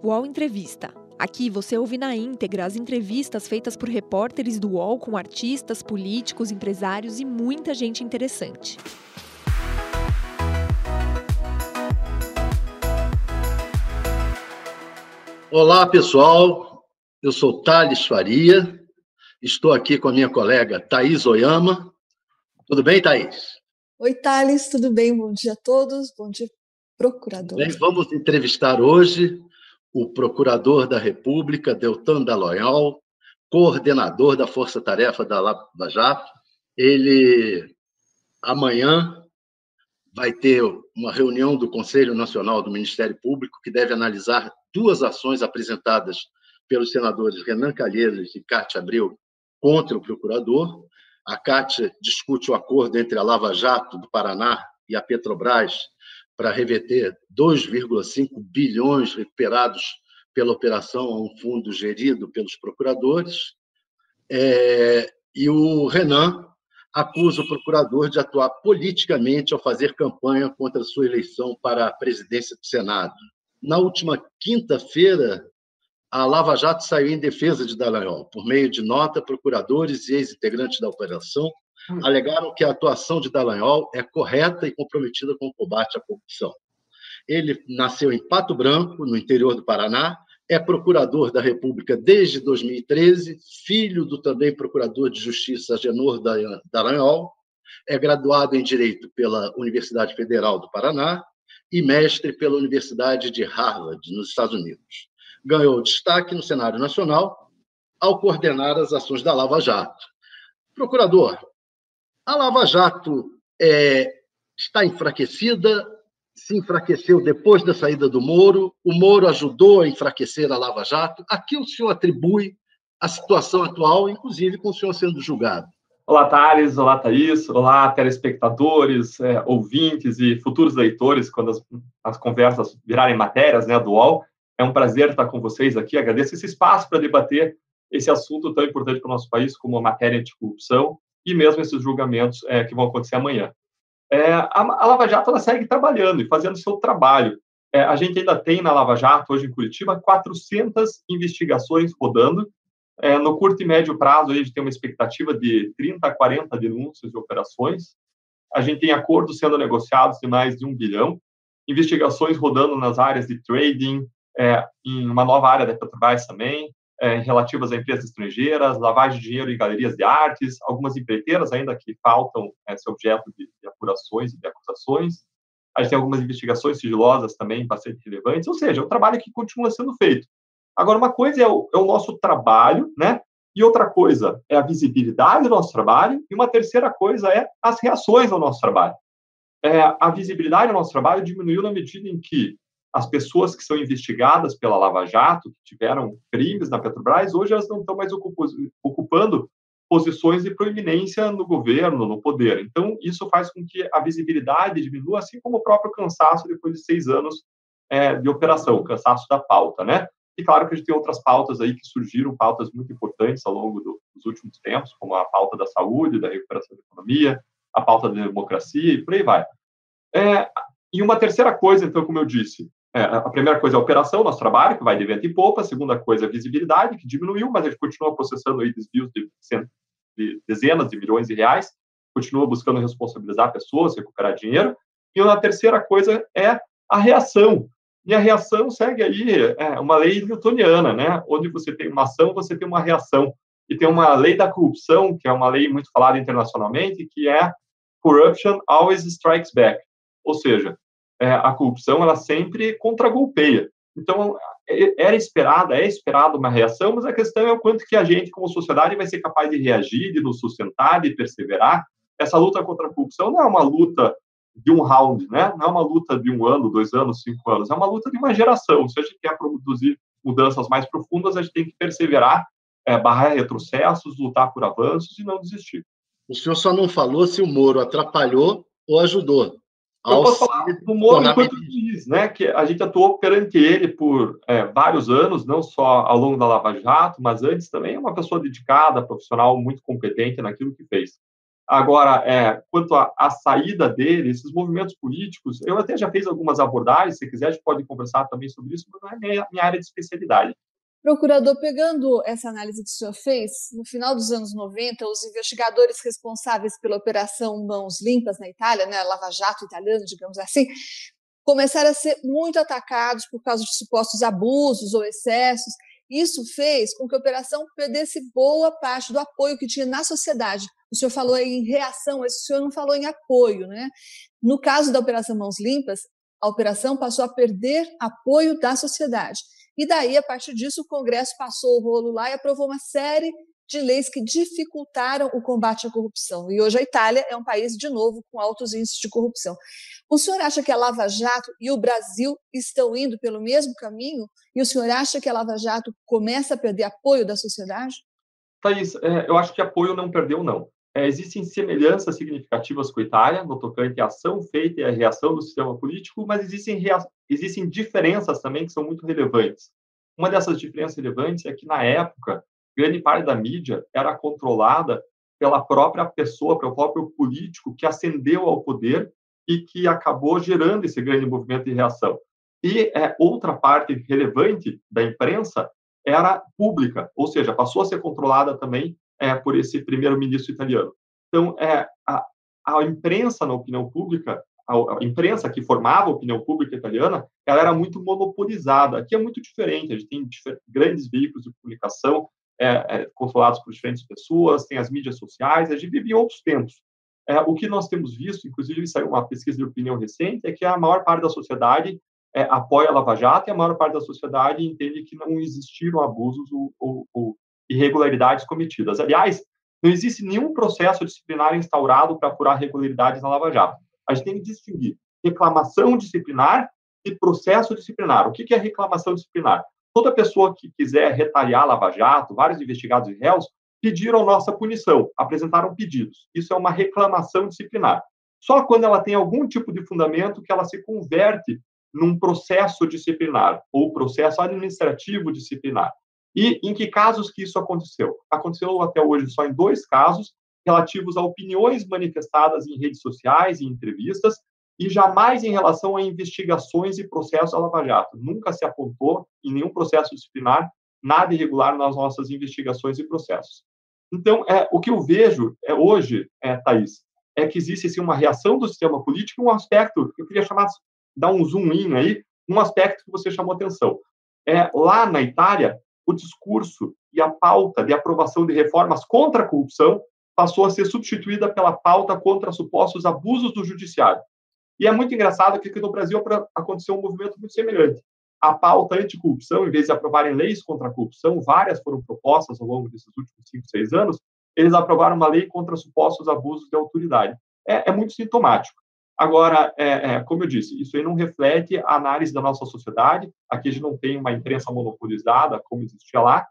UOL Entrevista. Aqui você ouve na íntegra as entrevistas feitas por repórteres do UOL com artistas, políticos, empresários e muita gente interessante. Olá, pessoal. Eu sou Thales Faria. Estou aqui com a minha colega Thaís Oyama. Tudo bem, Thaís? Oi, Thales, tudo bem? Bom dia a todos. Bom dia, procurador. Bem, vamos entrevistar hoje o procurador da República, Deltan Dallagnol, coordenador da Força Tarefa da Lava Jato. Ele, amanhã, vai ter uma reunião do Conselho Nacional do Ministério Público que deve analisar duas ações apresentadas pelos senadores Renan Calheiros e Cátia Abreu contra o procurador. A Cátia discute o acordo entre a Lava Jato do Paraná e a Petrobras para reverter 2,5 bilhões recuperados pela operação a um fundo gerido pelos procuradores. É, e o Renan acusa o procurador de atuar politicamente ao fazer campanha contra sua eleição para a presidência do Senado. Na última quinta-feira, a Lava Jato saiu em defesa de Dallagnol. Por meio de nota, procuradores e ex-integrantes da operação. Alegaram que a atuação de Dallagnol é correta e comprometida com o combate à corrupção. Ele nasceu em Pato Branco, no interior do Paraná, é procurador da República desde 2013, filho do também procurador de Justiça Genor Dallagnol, é graduado em Direito pela Universidade Federal do Paraná e mestre pela Universidade de Harvard, nos Estados Unidos ganhou destaque no cenário nacional ao coordenar as ações da Lava Jato. Procurador, a Lava Jato é, está enfraquecida, se enfraqueceu depois da saída do Moro, o Moro ajudou a enfraquecer a Lava Jato. A que o senhor atribui a situação atual, inclusive com o senhor sendo julgado? Olá, Thales. Olá, Thaís. Olá, telespectadores, é, ouvintes e futuros leitores, quando as, as conversas virarem matérias né, do UOL. É um prazer estar com vocês aqui. Agradeço esse espaço para debater esse assunto tão importante para o nosso país, como a matéria de corrupção e mesmo esses julgamentos é, que vão acontecer amanhã. É, a, a, Lava Jato ela segue trabalhando e fazendo seu trabalho. É, a gente ainda tem na Lava Jato, hoje em Curitiba, 400 investigações rodando. É, no curto e médio prazo, a gente tem uma expectativa de 30 a 40 denúncias de operações. A gente tem acordos sendo negociados de mais de um bilhão, investigações rodando nas áreas de trading, é, em uma nova área da Petrobras também, é, relativas a empresas estrangeiras, lavagem de dinheiro em galerias de artes, algumas empreiteiras ainda que faltam é, ser objeto de, de apurações e de acusações. A gente tem algumas investigações sigilosas também bastante relevantes, ou seja, é um trabalho que continua sendo feito. Agora, uma coisa é o, é o nosso trabalho, né? E outra coisa é a visibilidade do nosso trabalho, e uma terceira coisa é as reações ao nosso trabalho. É, a visibilidade do nosso trabalho diminuiu na medida em que as pessoas que são investigadas pela Lava Jato, que tiveram crimes na Petrobras, hoje elas não estão mais ocupando posições de proeminência no governo, no poder. Então, isso faz com que a visibilidade diminua, assim como o próprio cansaço depois de seis anos é, de operação, o cansaço da pauta, né? E claro que a gente tem outras pautas aí que surgiram, pautas muito importantes ao longo do, dos últimos tempos, como a pauta da saúde, da recuperação da economia, a pauta da democracia e por aí vai. É, e uma terceira coisa, então, como eu disse, é, a primeira coisa é a operação, nosso trabalho, que vai de vento e poupa. A segunda coisa é a visibilidade, que diminuiu, mas a gente continua processando aí desvios de, de dezenas de milhões de reais, continua buscando responsabilizar pessoas, recuperar dinheiro. E a terceira coisa é a reação. E a reação segue aí é, uma lei newtoniana, né? Onde você tem uma ação, você tem uma reação. E tem uma lei da corrupção, que é uma lei muito falada internacionalmente, que é corruption always strikes back. Ou seja, é, a corrupção ela sempre contragolpeia. Então, é, era esperada, é esperada uma reação, mas a questão é o quanto que a gente, como sociedade, vai ser capaz de reagir, de nos sustentar, de perseverar. Essa luta contra a corrupção não é uma luta de um round, né? não é uma luta de um ano, dois anos, cinco anos, é uma luta de uma geração. Se a gente quer produzir mudanças mais profundas, a gente tem que perseverar, é, barrar retrocessos, lutar por avanços e não desistir. O senhor só não falou se o Moro atrapalhou ou ajudou. Eu posso falar do Moro enquanto juiz, né? Que a gente atuou perante ele por é, vários anos, não só ao longo da Lava Jato, mas antes também uma pessoa dedicada, profissional, muito competente naquilo que fez. Agora, é, quanto à saída dele, esses movimentos políticos, eu até já fiz algumas abordagens, se quiser a gente pode conversar também sobre isso, mas não é minha, minha área de especialidade. Procurador, pegando essa análise que o senhor fez, no final dos anos 90, os investigadores responsáveis pela Operação Mãos Limpas na Itália, né, Lava Jato italiano, digamos assim, começaram a ser muito atacados por causa de supostos abusos ou excessos. Isso fez com que a operação perdesse boa parte do apoio que tinha na sociedade. O senhor falou em reação, mas o senhor não falou em apoio, né? No caso da Operação Mãos Limpas, a operação passou a perder apoio da sociedade. E daí, a partir disso, o Congresso passou o rolo lá e aprovou uma série de leis que dificultaram o combate à corrupção. E hoje a Itália é um país, de novo, com altos índices de corrupção. O senhor acha que a Lava Jato e o Brasil estão indo pelo mesmo caminho? E o senhor acha que a Lava Jato começa a perder apoio da sociedade? Thaís, é, eu acho que apoio não perdeu, não. É, existem semelhanças significativas com a Itália, no tocante à ação feita e à reação do sistema político, mas existem, existem diferenças também que são muito relevantes. Uma dessas diferenças relevantes é que, na época, grande parte da mídia era controlada pela própria pessoa, pelo próprio político que ascendeu ao poder e que acabou gerando esse grande movimento de reação. E é, outra parte relevante da imprensa era pública, ou seja, passou a ser controlada também é, por esse primeiro-ministro italiano. Então, é, a, a imprensa na opinião pública, a, a, imprensa que formava a opinião pública italiana, ela era muito monopolizada. Aqui é muito diferente, a gente tem grandes veículos de comunicação é, é, controlados por diferentes pessoas, tem as mídias sociais, a gente vive em outros tempos. É, o que nós temos visto, inclusive saiu uma pesquisa de opinião recente, é que a maior parte da sociedade é, apoia a Lava Jato e a maior parte da sociedade entende que não existiram abusos ou, ou, ou irregularidades cometidas. Aliás, não existe nenhum processo disciplinar instaurado para apurar irregularidades na Lava Jato. A gente tem que distinguir reclamação disciplinar e processo disciplinar. O que é reclamação disciplinar? Toda pessoa que quiser retalhar a Lava Jato, vários investigados e réus, pediram nossa punição, apresentaram pedidos. Isso é uma reclamação disciplinar. Só quando ela tem algum tipo de fundamento que ela se converte num processo disciplinar ou processo administrativo disciplinar. E em que casos que isso aconteceu? Aconteceu até hoje só em dois casos relativos a opiniões manifestadas em redes sociais e entrevistas e jamais em relação a investigações e processos da Lava Jato. Nunca se apontou em nenhum processo disciplinar nada irregular nas nossas investigações e processos. Então, é, o que eu vejo é, hoje, é, Thaís, é que existe assim, uma reação do sistema político, um aspecto, eu queria chamar, dar um zoom in aí, um aspecto que você chamou atenção. É, lá na Itália, o discurso e a pauta de aprovação de reformas contra a corrupção passou a ser substituída pela pauta contra supostos abusos do judiciário. E é muito engraçado que aqui no Brasil aconteceu um movimento muito semelhante. A pauta anticorrupção, em vez de aprovarem leis contra a corrupção, várias foram propostas ao longo desses últimos cinco, seis anos, eles aprovaram uma lei contra supostos abusos de autoridade. É, é muito sintomático. Agora, é, é, como eu disse, isso aí não reflete a análise da nossa sociedade. Aqui a gente não tem uma imprensa monopolizada, como existia lá.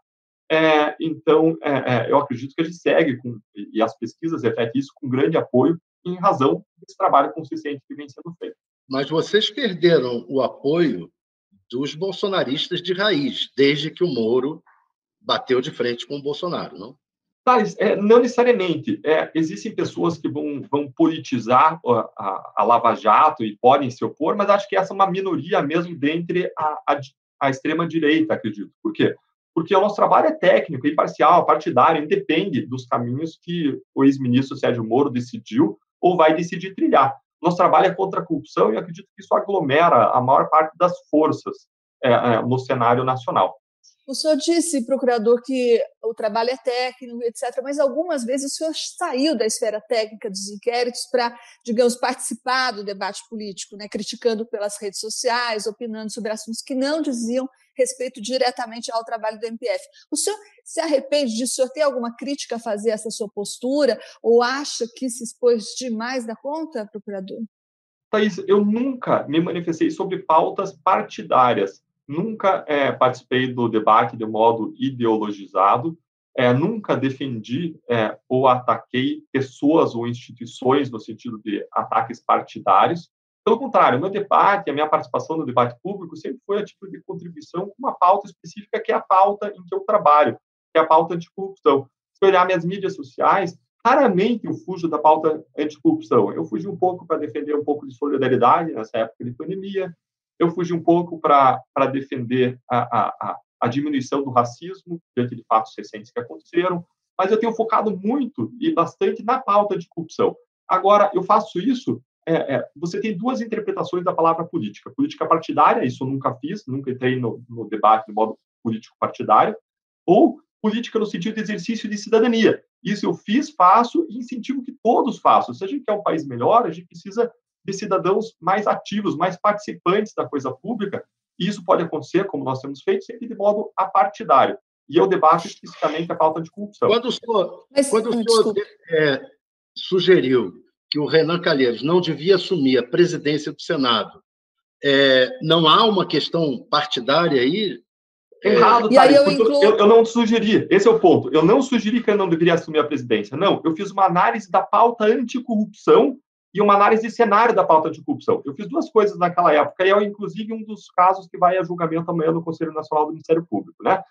É, então, é, é, eu acredito que a gente segue, com, e as pesquisas refletem isso, com grande apoio, em razão desse trabalho consistente que vem sendo feito. Mas vocês perderam o apoio dos bolsonaristas de raiz, desde que o Moro bateu de frente com o Bolsonaro, não? É, não necessariamente. É, existem pessoas que vão, vão politizar a, a, a, Lava Jato e podem se opor, mas acho que essa é uma minoria mesmo dentre a, a, a extrema-direita, acredito. Por quê? Porque o nosso trabalho é técnico, imparcial, partidário, independe dos caminhos que o ex-ministro Sérgio Moro decidiu ou vai decidir trilhar. Nosso trabalho é contra a corrupção e acredito que isso aglomera a maior parte das forças é, é, no cenário nacional. O senhor disse, procurador, que o trabalho é técnico, etc., mas algumas vezes o senhor saiu da esfera técnica dos inquéritos para, digamos, participar do debate político, né, criticando pelas redes sociais, opinando sobre assuntos que não diziam respeito diretamente ao trabalho do MPF. O senhor se arrepende disso? O senhor tem alguma crítica a fazer essa sua postura? Ou acha que se expôs demais da conta, procurador? Thaís, eu nunca me manifestei sobre pautas partidárias nunca é, participei do debate de modo ideologizado, é, nunca defendi é, ou ataquei pessoas ou instituições no sentido de ataques partidários. Pelo contrário, meu debate, a minha participação no debate público sempre foi a tipo de contribuição com uma pauta específica, que é a pauta em que eu trabalho, que é a pauta anticorrupção. Se olhar minhas mídias sociais, Raramente eu fujo da pauta anticorrupção. Eu fugi um pouco para defender um pouco de solidariedade nessa época de pandemia. Eu fugi um pouco para defender a, a, a diminuição do racismo diante de fatos recentes que aconteceram. Mas eu tenho focado muito e bastante na pauta de corrupção. Agora, eu faço isso. É, é, você tem duas interpretações da palavra política. Política partidária, isso eu nunca fiz, nunca entrei no, no debate de modo político partidário, ou política no sentido de exercício de cidadania. Isso eu fiz, faço e incentivo que todos façam. Se a gente quer um país melhor, a gente precisa de cidadãos mais ativos, mais participantes da coisa pública, e isso pode acontecer, como nós temos feito, sempre de modo apartidário. E eu debato especificamente a pauta de corrupção. Quando o senhor, Mas, quando o senhor é, sugeriu que o Renan Calheiros não devia assumir a presidência do Senado, é, não há uma questão partidária aí? Errado, tá? Eu, incluo... eu, eu, não sugeri, esse é o ponto. Eu não sugeri que ele não deveria assumir a presidência. Não, eu fiz uma análise da pauta anticorrupção e uma análise de cenário da pauta anticorrupção. Eu fiz duas coisas naquela época, e é inclusive um dos casos que vai a julgamento amanhã no Conselho Nacional do Ministério Público. Né?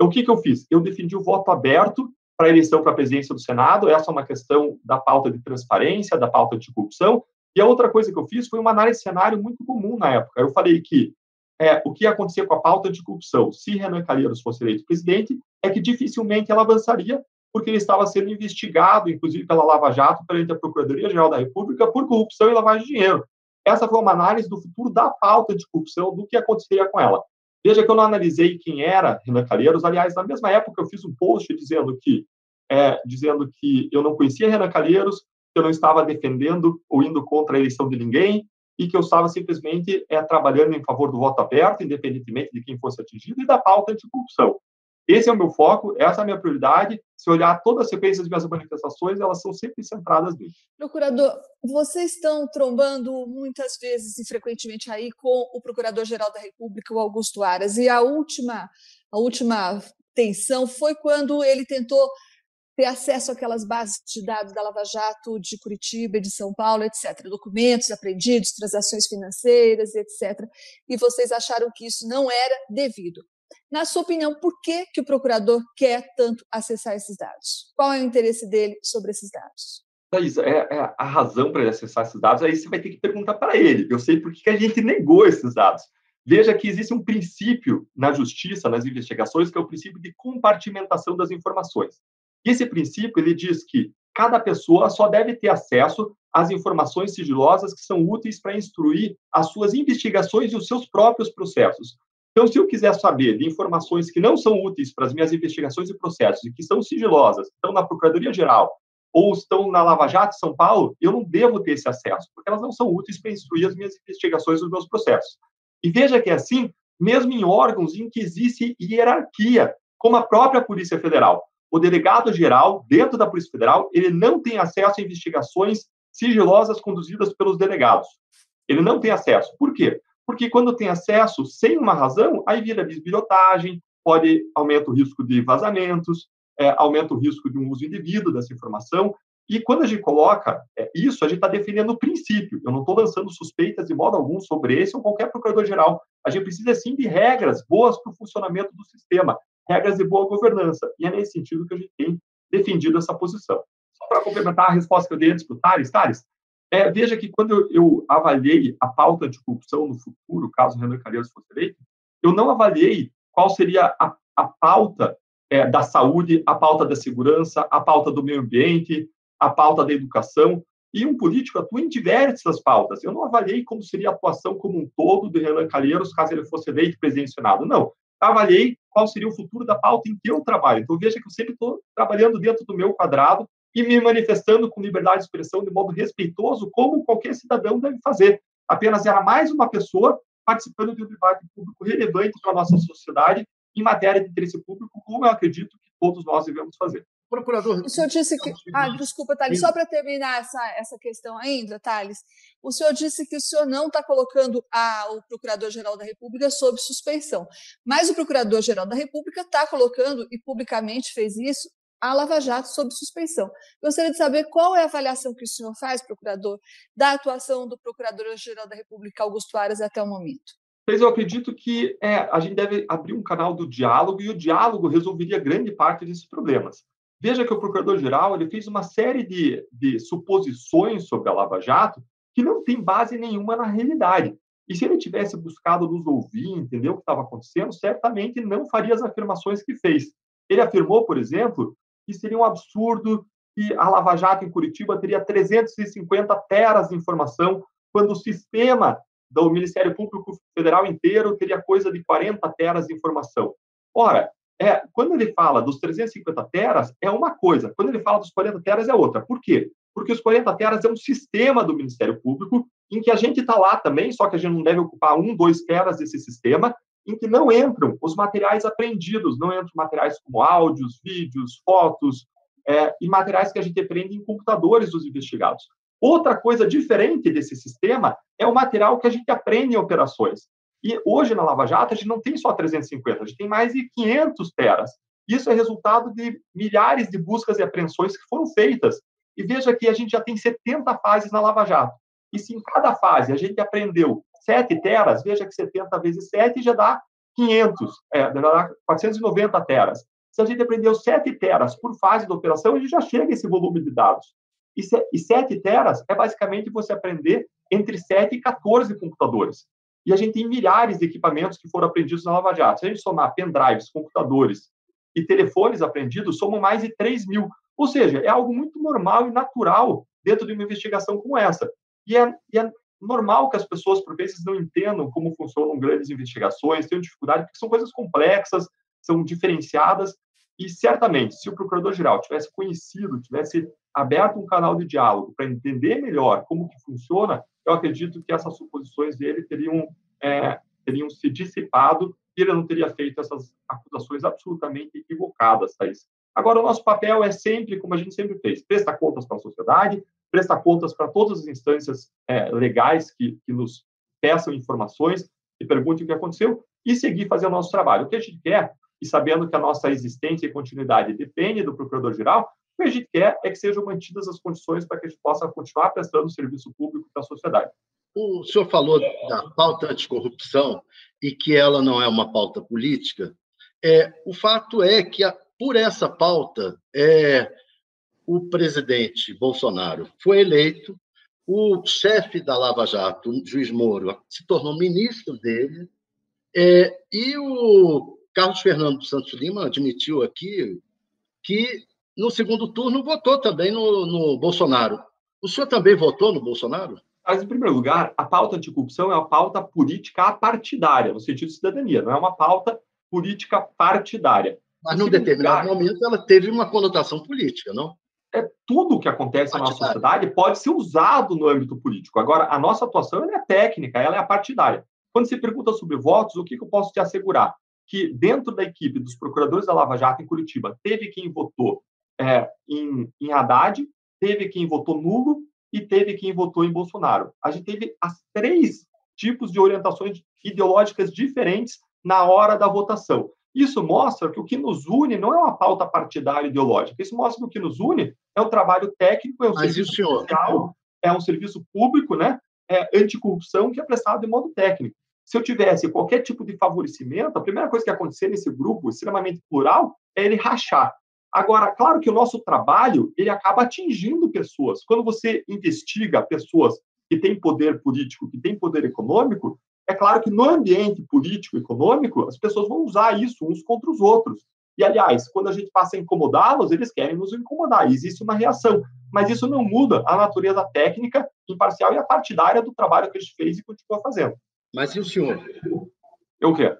O que, que eu fiz? Eu defendi o voto aberto para a eleição para a presidência do Senado. Essa é uma questão da pauta de transparência, da pauta anticorrupção. E a outra coisa que eu fiz foi uma análise de cenário muito comum na época. Eu falei que é, o que ia acontecer com a pauta de corrupção se Renan Calheiros fosse eleito presidente é que dificilmente ela avançaria, porque ele estava sendo investigado, inclusive pela Lava Jato, perante a Procuradoria-Geral da República, por corrupção e lavagem de dinheiro. Essa foi uma análise do futuro da pauta de corrupção, do que aconteceria com ela. Veja que eu não analisei quem era Renan Calheiros. Aliás, na mesma época, eu fiz um post dizendo que, é, dizendo que eu não conhecia Renan Calheiros, que eu não estava defendendo ou indo contra a eleição de ninguém, e que eu estava simplesmente é, trabalhando em favor do voto aberto, independentemente de quem fosse atingido, e da pauta anticorrupção. Esse é o meu foco, essa é a minha prioridade. Se olhar toda a sequência de minhas manifestações, elas são sempre centradas nisso. Procurador, vocês estão trombando muitas vezes e frequentemente aí com o Procurador-Geral da República, o Augusto Aras, e a última, a última tensão foi quando ele tentou ter acesso àquelas bases de dados da Lava Jato de Curitiba, de São Paulo, etc. Documentos apreendidos, transações financeiras, etc. E vocês acharam que isso não era devido. Na sua opinião, por que, que o procurador quer tanto acessar esses dados? Qual é o interesse dele sobre esses dados? Thaís, é, é a razão para ele acessar esses dados, aí você vai ter que perguntar para ele. Eu sei por que a gente negou esses dados. Veja que existe um princípio na justiça, nas investigações, que é o princípio de compartimentação das informações. E esse princípio ele diz que cada pessoa só deve ter acesso às informações sigilosas que são úteis para instruir as suas investigações e os seus próprios processos. Então, se eu quiser saber de informações que não são úteis para as minhas investigações e processos e que são sigilosas, estão na Procuradoria-Geral ou estão na Lava Jato de São Paulo, eu não devo ter esse acesso, porque elas não são úteis para instruir as minhas investigações e os meus processos. E veja que é assim, mesmo em órgãos em que existe hierarquia, como a própria Polícia Federal o delegado-geral, dentro da Polícia Federal, ele não tem acesso a investigações sigilosas conduzidas pelos delegados. Ele não tem acesso. Por quê? Porque quando tem acesso sem uma razão, aí vira bisbilhotagem, pode aumenta o risco de vazamentos, é, aumenta o risco de um uso indevido dessa informação. E quando a gente coloca é, isso, a gente está defendendo o princípio. Eu não estou lançando suspeitas de modo algum sobre esse ou qualquer procurador-geral. A gente precisa, sim, de regras boas para o funcionamento do sistema regras de boa governança. E é nesse sentido que a gente tem defendido essa posição. Só para complementar a resposta que eu dei antes para o Thales, Thales, é, veja que quando eu, eu, avaliei a pauta de corrupção no futuro, caso Renan Calheiros fosse eleito, eu não avaliei qual seria a, a pauta é, da saúde, a pauta da segurança, a pauta do meio ambiente, a pauta da educação. E um político atua em diversas pautas. Eu não avaliei como seria a atuação como um todo de Renan Calheiros caso ele fosse eleito presidente do Senado. Não avaliei qual seria o futuro da pauta em que eu trabalho. Então, veja que eu sempre estou trabalhando dentro do meu quadrado e me manifestando com liberdade de expressão de modo respeitoso, como qualquer cidadão deve fazer. Apenas era mais uma pessoa participando de um debate público relevante para a nossa sociedade em matéria de interesse público, como eu acredito que todos nós devemos fazer. Procurador. O senhor disse que. Ah, desculpa, Thales, só para terminar essa, essa questão ainda, Thales. O senhor disse que o senhor não está colocando a, o Procurador-Geral da República sob suspeição. Mas o Procurador-Geral da República está colocando, e publicamente fez isso, a Lava Jato sob suspeição. Gostaria de saber qual é a avaliação que o senhor faz, procurador, da atuação do Procurador-Geral da República, Augusto Aras, até o momento. Mas eu acredito que é, a gente deve abrir um canal do diálogo e o diálogo resolveria grande parte desses problemas. veja que o procurador-geral ele fez uma série de, de suposições sobre a Lava Jato que não tem base nenhuma na realidade. E se ele tivesse buscado nos ouvir, entender o que estava acontecendo, certamente não faria as afirmações que fez. Ele afirmou, por exemplo, que seria um absurdo que a Lava Jato em Curitiba teria 350 teras de informação, quando o sistema do Ministério Público Federal inteiro teria coisa de 40 teras de informação. Ora, é, quando ele fala dos 350 teras, é uma coisa. Quando ele fala dos 40 teras, é outra. Por quê? Porque os 40 teras é um sistema do Ministério Público em que a gente está lá também, só que a gente não deve ocupar um, dois teras desse sistema, em que não entram os materiais apreendidos, não entram materiais como áudios, vídeos, fotos, é, e materiais que a gente aprende em computadores dos investigados. Outra coisa diferente desse sistema é o material que a gente aprende em operações. E hoje na Lava Jato a gente não tem só 350, a gente tem mais de 500 teras. Isso é resultado de milhares de buscas e apreensões que foram feitas. E veja que a gente já tem 70 fases na Lava Jato. E se em cada fase a gente aprendeu 7 teras, veja que 70 vezes 7 já dá 500, é, já dá 490 teras. Se a gente aprendeu 7 teras por fase da operação, a gente já chega a esse volume de dados. E 7 teras é basicamente você aprender entre 7 e 14 computadores. E a gente tem milhares de equipamentos que foram aprendidos na Lava Jato. Se a gente somar pendrives, computadores e telefones aprendidos, somam mais de 3 mil. Ou seja, é algo muito normal e natural dentro de uma investigação como essa. E é, e é normal que as pessoas, por vezes, não entendam como funcionam grandes investigações, tenham dificuldade, porque são coisas complexas, são diferenciadas, e certamente, se o procurador-geral tivesse conhecido, tivesse aberto um canal de diálogo para entender melhor como que funciona, eu acredito que essas suposições dele teriam, é, teriam se dissipado e ele não teria feito essas acusações absolutamente equivocadas, Thaís. Agora, o nosso papel é sempre, como a gente sempre fez, prestar contas para a sociedade, prestar contas para todas as instâncias é, legais que, que nos peçam informações e perguntem o que aconteceu e seguir fazendo o nosso trabalho. O que a gente quer, e sabendo que a nossa existência e continuidade depende do procurador-geral, o que a gente quer é que sejam mantidas as condições para que a gente possa continuar prestando serviço público para a sociedade. O senhor falou da pauta anticorrupção e que ela não é uma pauta política. É, o fato é que, a, por essa pauta, é, o presidente Bolsonaro foi eleito, o chefe da Lava Jato, o juiz Moro, se tornou ministro dele, é, e o Carlos Fernando Santos Lima admitiu aqui que no segundo turno, votou também no, no Bolsonaro. O senhor também votou no Bolsonaro? Mas, em primeiro lugar, a pauta anticorrupção é uma pauta política apartidária, no sentido de cidadania, não é uma pauta política partidária. Mas, num determinado lugar, momento, ela teve uma conotação política, não? É tudo o que acontece partidária. na nossa sociedade pode ser usado no âmbito político. Agora, a nossa atuação é técnica, ela é partidária. Quando se pergunta sobre votos, o que, que eu posso te assegurar? Que dentro da equipe dos procuradores da Lava Jato em Curitiba, teve quem votou é, em, em Haddad, teve quem votou nulo e teve quem votou em Bolsonaro. A gente teve as três tipos de orientações ideológicas diferentes na hora da votação. Isso mostra que o que nos une não é uma pauta partidária ideológica. Isso mostra que o que nos une é um trabalho técnico, é um Mas serviço social, é um serviço público, né? É anticorrupção que é prestado de modo técnico. Se eu tivesse qualquer tipo de favorecimento, a primeira coisa que ia acontecer nesse grupo extremamente plural é ele rachar. Agora, claro que o nosso trabalho ele acaba atingindo pessoas. Quando você investiga pessoas que têm poder político, que têm poder econômico, é claro que no ambiente político e econômico, as pessoas vão usar isso uns contra os outros. E, aliás, quando a gente passa a incomodá-los, eles querem nos incomodar. Existe uma reação. Mas isso não muda a natureza técnica, imparcial e a partidária do trabalho que a gente fez e continua fazendo. Mas e o senhor? Eu o quê?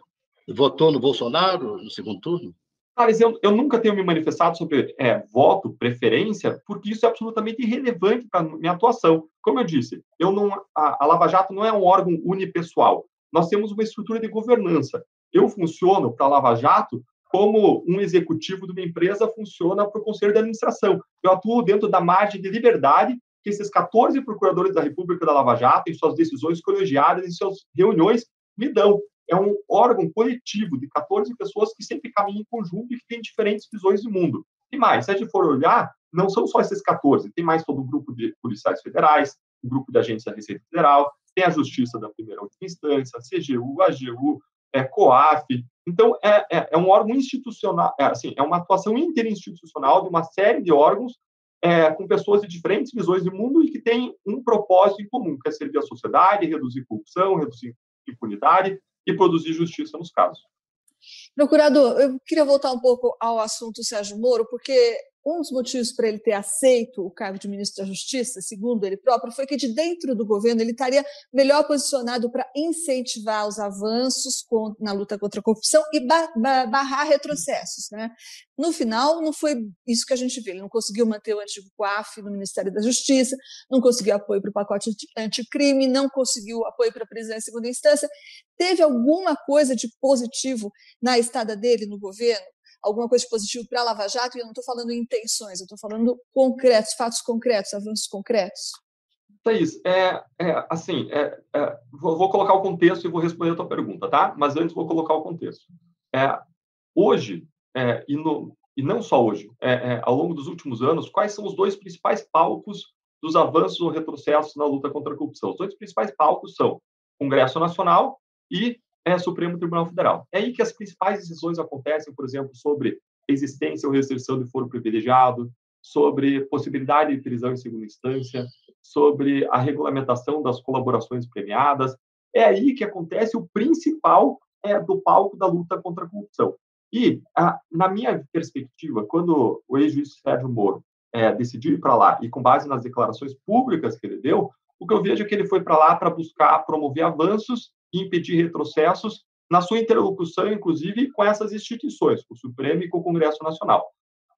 Votou no Bolsonaro no segundo turno? Thales, eu, eu nunca tenho me manifestado sobre é, voto, preferência, porque isso é absolutamente irrelevante para minha atuação. Como eu disse, eu não, a, a Lava Jato não é um órgão unipessoal. Nós temos uma estrutura de governança. Eu funciono para a Lava Jato como um executivo de uma empresa funciona para o Conselho de Administração. Eu atuo dentro da margem de liberdade que esses 14 procuradores da República da Lava Jato, em suas decisões colegiadas, em suas reuniões, me dão é um órgão coletivo de 14 pessoas que sempre caminham em conjunto e que têm diferentes visões de mundo. E mais, se a gente for olhar, não são só esses 14, tem mais todo um grupo de policiais federais, um grupo de agentes da Receita Federal, tem a Justiça da Primeira Última Instância, CGU, AGU, é, COAF, Então, é, é, é um órgão institucional, é, assim, é uma atuação interinstitucional de uma série de órgãos é, com pessoas de diferentes visões do mundo e que têm um propósito em comum, que é servir a sociedade, reduzir corrupção, reduzir impunidade e produzir justiça nos casos. Procurador, eu queria voltar um pouco ao assunto Sérgio Moro, porque um dos motivos para ele ter aceito o cargo de ministro da Justiça, segundo ele próprio, foi que de dentro do governo ele estaria melhor posicionado para incentivar os avanços na luta contra a corrupção e barrar retrocessos. Né? No final, não foi isso que a gente viu. Ele não conseguiu manter o antigo COAF no Ministério da Justiça, não conseguiu apoio para o pacote anticrime, não conseguiu apoio para a prisão em segunda instância. Teve alguma coisa de positivo na estada dele no governo? Alguma coisa de positivo para a Lava Jato, e eu não estou falando em intenções, eu estou falando concretos, fatos concretos, avanços concretos. Thaís, é, é, assim, é, é, vou, vou, colocar o contexto e vou responder a tua pergunta, tá? Mas antes vou colocar o contexto. É, hoje, é, e, no, e, não só hoje, é, ao longo dos últimos anos, quais são os dois principais palcos dos avanços ou retrocessos na luta contra a corrupção? Os dois principais palcos são Congresso Nacional e é Supremo Tribunal Federal. É aí que as principais decisões acontecem, por exemplo, sobre existência ou restrição de foro privilegiado, sobre possibilidade de prisão em segunda instância, sobre a regulamentação das colaborações premiadas. É aí que acontece o principal é, do palco da luta contra a corrupção. E, a, na minha perspectiva, quando o ex-juiz Sérgio Moro é, decidiu ir para lá, e com base nas declarações públicas que ele deu, o que eu vejo é que ele foi para lá para buscar promover avanços impedir retrocessos na sua interlocução, inclusive, com essas instituições, com o Supremo e com o Congresso Nacional.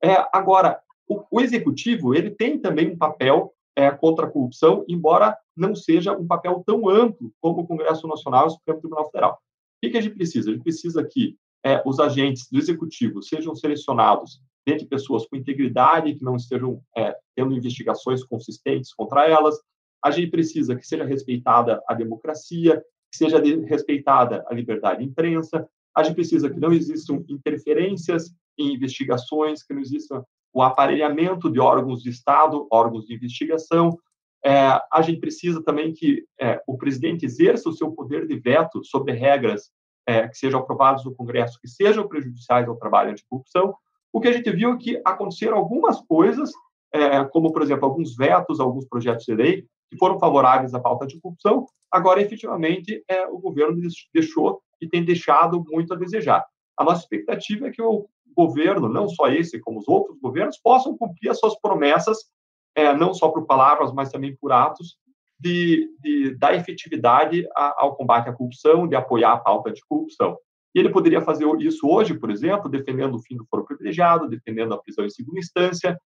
É, agora, o, o, Executivo ele tem também um papel é, contra a corrupção, embora não seja um papel tão amplo como o Congresso Nacional e o Supremo Tribunal Federal. O que, a gente precisa? A gente precisa que é, os agentes do Executivo sejam selecionados dentre pessoas com integridade, que não estejam é, tendo investigações consistentes contra elas. A gente precisa que seja respeitada a democracia, que seja respeitada a liberdade de imprensa. A gente precisa que não existam interferências em investigações, que não exista o aparelhamento de órgãos de Estado, órgãos de investigação. É, a gente precisa também que é, o presidente exerça o seu poder de veto sobre regras é, que sejam aprovadas no Congresso, que sejam prejudiciais ao trabalho anticorrupção. O que a gente viu é que aconteceram algumas coisas, é, como, por exemplo, alguns vetos, alguns projetos de lei, que foram favoráveis à pauta de corrupção, agora, efetivamente, é, o governo deixou e tem deixado muito a desejar. A nossa expectativa é que o governo, não só esse, como os outros governos, possam cumprir as suas promessas, é, não só por palavras, mas também por atos, de, de dar efetividade a, ao combate à corrupção, de apoiar a pauta de corrupção. E ele poderia fazer isso hoje, por exemplo, defendendo o fim do foro privilegiado, defendendo a prisão em segunda instância.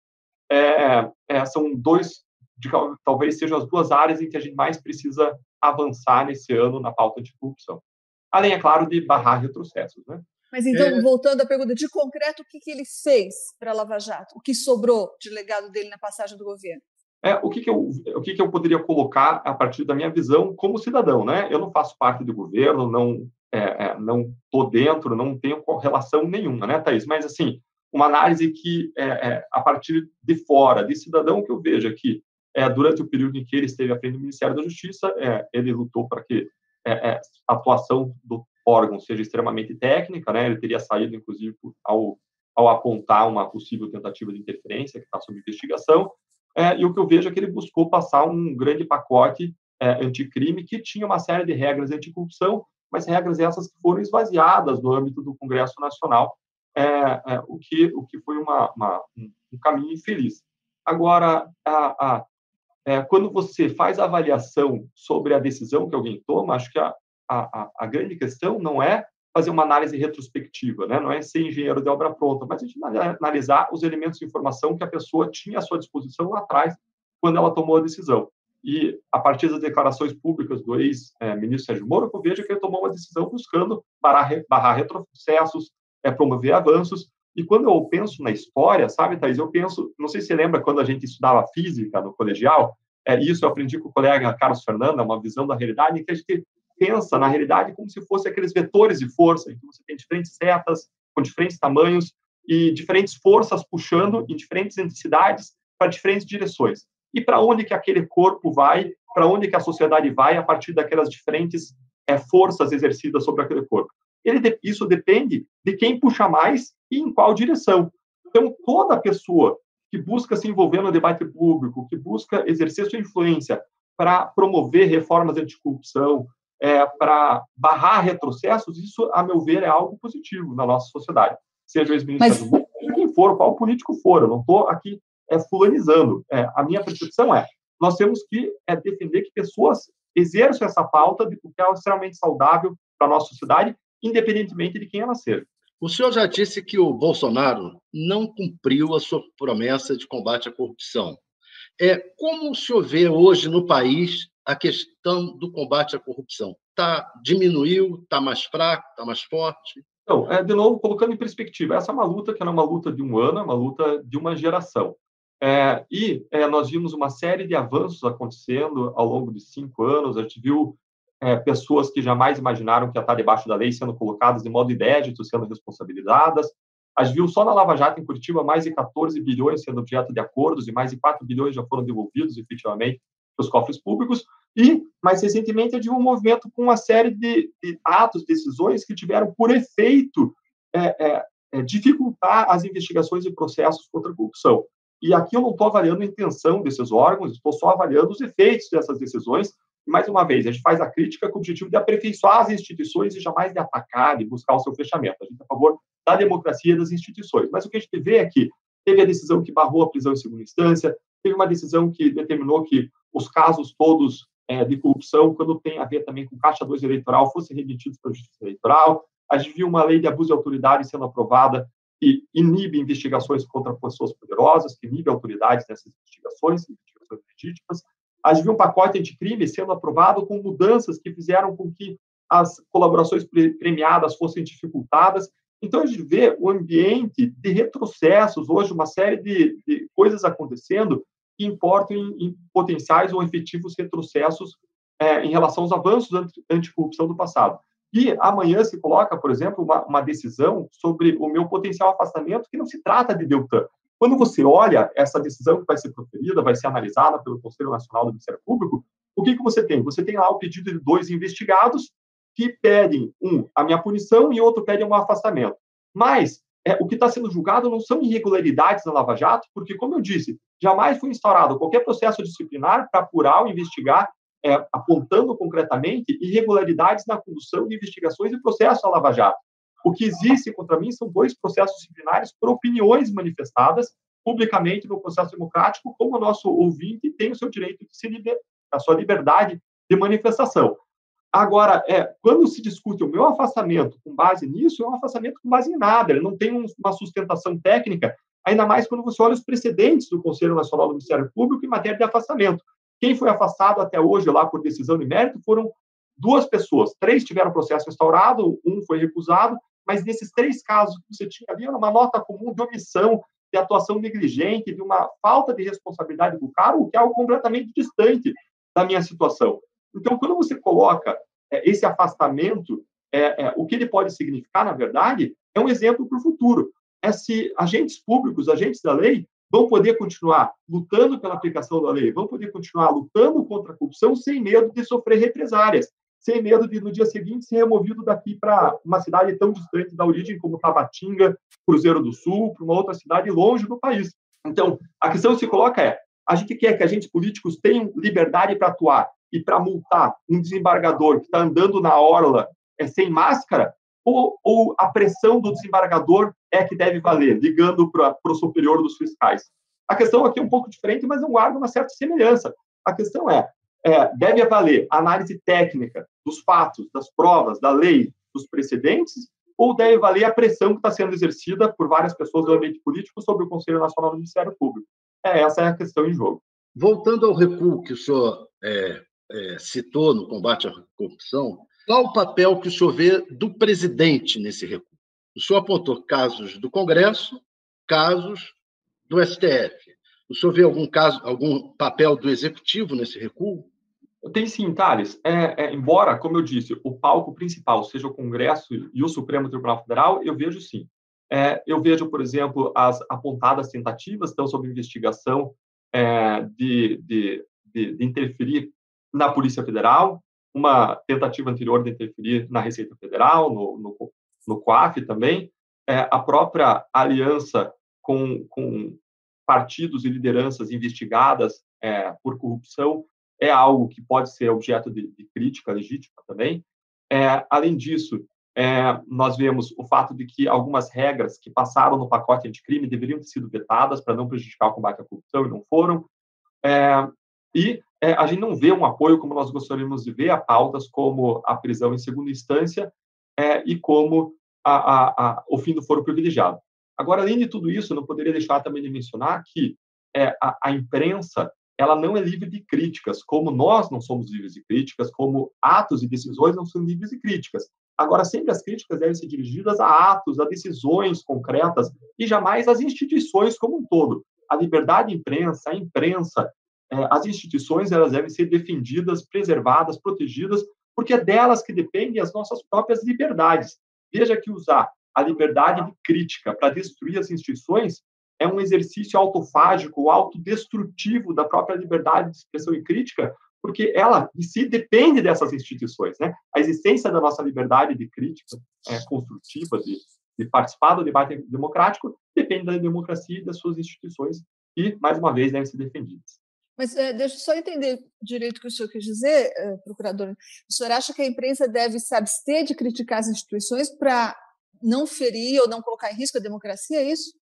É, é, são dois de, talvez sejam as duas áreas em que a gente mais precisa avançar nesse ano na pauta de corrupção. Além, é claro, de barrar retrocessos. Né? Mas então, é... voltando à pergunta, de concreto, o que, que ele fez para a Lava Jato? O que sobrou de legado dele na passagem do governo? É, o que, que, eu, o que, que eu poderia colocar a partir da minha visão como cidadão? Né? Eu não faço parte do governo, não é, é, não estou dentro, não tenho relação nenhuma, né, Thaís? Mas, assim, uma análise que, é, é, a partir de fora, de cidadão que eu vejo aqui, é, durante o período em que ele esteve à frente do Ministério da Justiça, é, ele lutou para que é, é, a atuação do órgão seja extremamente técnica, né? Ele teria saído, inclusive, ao, ao apontar uma possível tentativa de interferência que está sob investigação. É, e o que eu vejo é que ele buscou passar um grande pacote é, anticrime que tinha uma série de regras anticorrupção, mas regras essas que foram esvaziadas no âmbito do Congresso Nacional, o que o que foi uma, uma um caminho infeliz. Agora, a, a, é, quando você faz a avaliação sobre a decisão que alguém toma, acho que a, a, a grande questão não é fazer uma análise retrospectiva, né? não é ser engenheiro de obra pronta, mas a gente analisar os elementos de informação que a pessoa tinha à sua disposição lá atrás, quando ela tomou a decisão. E, a partir das declarações públicas do ex-ministro Sérgio Moro, eu vejo que ele tomou uma decisão buscando barrar, barrar retrocessos, é, promover avanços, e quando eu penso na história, sabe, Thais, eu penso, não sei se você lembra quando a gente estudava física no colegial, é, isso eu aprendi com o colega Carlos Fernando, uma visão da realidade, em que a gente pensa na realidade como se fosse aqueles vetores de força, em que você tem diferentes setas com diferentes tamanhos e diferentes forças puxando em diferentes intensidades para diferentes direções. E para onde que aquele corpo vai, para onde que a sociedade vai a partir daquelas diferentes é, forças exercidas sobre aquele corpo. ele, isso depende de quem puxa mais e em qual direção. Então, toda pessoa que busca se envolver no debate público, que busca exercer sua influência para promover reformas anticorrupção, é, para barrar retrocessos, isso, a meu ver, é algo positivo na nossa sociedade. Seja o ex-ministro Mas... seja quem for, qual político for, eu não estou aqui é, fulanizando. É, a minha percepção é, nós temos que é, defender que pessoas exerçam essa pauta, porque é extremamente saudável para a nossa sociedade, independentemente de quem ela seja. O senhor já disse que o Bolsonaro não cumpriu a sua promessa de combate à corrupção. É, como o senhor vê hoje no país a questão do combate à corrupção? Tá, diminuiu? Está mais fraco? Está mais forte? Então, é, de novo, colocando em perspectiva, essa é uma luta que era uma luta de um ano, é uma luta de uma geração. É, e é, nós vimos uma série de avanços acontecendo ao longo de cinco anos. A gente viu é, pessoas que jamais imaginaram que ia estar debaixo da lei sendo colocadas de modo inédito, sendo responsabilizadas. A gente viu só na Lava Jato, em Curitiba, mais de 14 bilhões sendo objeto de acordos e mais de 4 bilhões já foram devolvidos efetivamente para os cofres públicos. E, mais recentemente, gente viu um movimento com uma série de, de atos, decisões que tiveram por efeito é, é, é dificultar as investigações e processos contra a corrupção. E aqui eu não estou avaliando a intenção desses órgãos, estou só avaliando os efeitos dessas decisões mais uma vez, a gente faz a crítica com o objetivo de aperfeiçoar as instituições e jamais de atacar e buscar o seu fechamento. A gente é a favor da democracia das instituições. Mas o que a gente vê é que teve a decisão que barrou a prisão em segunda instância, teve uma decisão que determinou que os casos todos é, de corrupção, quando tem a ver também com Caixa 2 eleitoral, fossem remetidos para a Justiça Eleitoral. A gente viu uma lei de abuso de autoridade sendo aprovada que inibe investigações contra pessoas poderosas, que inibe autoridades nessas investigações, investigações legítimas. A gente viu um pacote anticrime sendo aprovado com mudanças que fizeram com que as colaborações premiadas fossem dificultadas. Então, a gente vê o ambiente de retrocessos, hoje, uma série de, de coisas acontecendo que importam em, em, potenciais ou efetivos retrocessos é, em relação aos avanços anti, anticorrupção do passado. E amanhã se coloca, por exemplo, uma, uma decisão sobre o meu potencial afastamento, que não se trata de Deltan, quando você olha essa decisão que vai ser proferida, vai ser analisada pelo Conselho Nacional do Ministério Público, o que, que você tem? Você tem lá o pedido de dois investigados que pedem, um, a minha punição e outro pede um afastamento. Mas é, o que está sendo julgado não são irregularidades na Lava Jato, porque, como eu disse, jamais foi instaurado qualquer processo disciplinar para apurar ou investigar, é, apontando concretamente irregularidades na condução de investigações e processos da Lava Jato. O que existe contra mim são dois processos disciplinares por opiniões manifestadas publicamente no processo democrático, como o nosso ouvinte tem o seu direito de se liber... a sua liberdade de manifestação. Agora, é, quando se discute o meu afastamento com base nisso, é um afastamento com base em nada, ele não tem uma sustentação técnica, ainda mais quando você olha os precedentes do Conselho Nacional do Ministério Público em matéria de afastamento. Quem foi afastado até hoje lá por decisão de mérito foram duas pessoas. Três tiveram processo instaurado, um foi recusado, mas nesses três casos que você tinha ali, era uma nota comum de omissão, de atuação negligente, de uma falta de responsabilidade do cargo, que é algo completamente distante da minha situação. Então, quando você coloca é, esse afastamento, é, é, o que ele pode significar, na verdade, é um exemplo para o futuro. É se agentes públicos, agentes da lei, vão poder continuar lutando pela aplicação da lei, vão poder continuar lutando contra a corrupção sem medo de sofrer represárias sem medo de, no dia seguinte, ser removido daqui para uma cidade tão distante da origem como Tabatinga, Cruzeiro do Sul, para uma outra cidade longe do país. Então, a questão que se coloca é: a gente quer que agentes políticos tenham liberdade para atuar e para multar um desembargador que está andando na orla é, sem máscara, ou, ou, a pressão do desembargador é que deve valer, ligando para o superior dos fiscais? A questão aqui é um pouco diferente, mas não guarda uma certa semelhança. A questão é: é, deve valer análise técnica dos fatos, das provas, da lei, dos precedentes, ou deve valer a pressão que está sendo exercida por várias pessoas do ambiente político sobre o Conselho Nacional do Ministério Público? É, essa é a questão em jogo. Voltando ao recuo que o senhor é, é, citou no combate à corrupção, qual o papel que o senhor vê do presidente nesse recuo? O senhor apontou casos do Congresso, casos do STF. O senhor vê algum caso, algum papel do executivo nesse recuo? Tem sim, Thales. É, é, embora, como eu disse, o palco principal seja o Congresso e o Supremo Tribunal Federal, eu vejo sim. É, eu vejo, por exemplo, as apontadas tentativas estão sob investigação é, de, de, de, de, interferir na Polícia Federal, uma tentativa anterior de interferir na Receita Federal, no, no, no COAF também, é, a própria aliança com, com partidos e lideranças investigadas é, por corrupção é algo que pode ser objeto de, de crítica legítima também. É, além disso, é, nós vemos o fato de que algumas regras que passaram no pacote anticrime deveriam ter sido vetadas para não prejudicar o combate à corrupção e não foram. É, e é, a gente não vê um apoio como nós gostaríamos de ver a pautas como a prisão em segunda instância é, e como a, a, a, o fim do foro privilegiado. Agora, além de tudo isso, não poderia deixar também de mencionar que é, a, imprensa ela não é livre de críticas, como nós não somos livres de críticas, como atos e decisões não são livres de críticas. Agora, sempre as críticas devem ser dirigidas a atos, a decisões concretas e jamais às instituições como um todo. A liberdade de imprensa, a imprensa, é, as instituições elas devem ser defendidas, preservadas, protegidas, porque é delas que dependem as nossas próprias liberdades. Veja que usar a liberdade de crítica para destruir as instituições é um exercício autofágico, autodestrutivo da própria liberdade de expressão e crítica, porque ela em si depende dessas instituições, né? A existência da nossa liberdade de crítica é, construtiva, de, de participar do debate democrático, depende da democracia e das suas instituições, e, mais uma vez, devem ser defendidas. Mas é, deixa eu só entender direito o que o senhor quer dizer, é, procurador. O senhor acha que a imprensa deve se abster de criticar as instituições para não ferir ou não colocar em risco a democracia, é isso?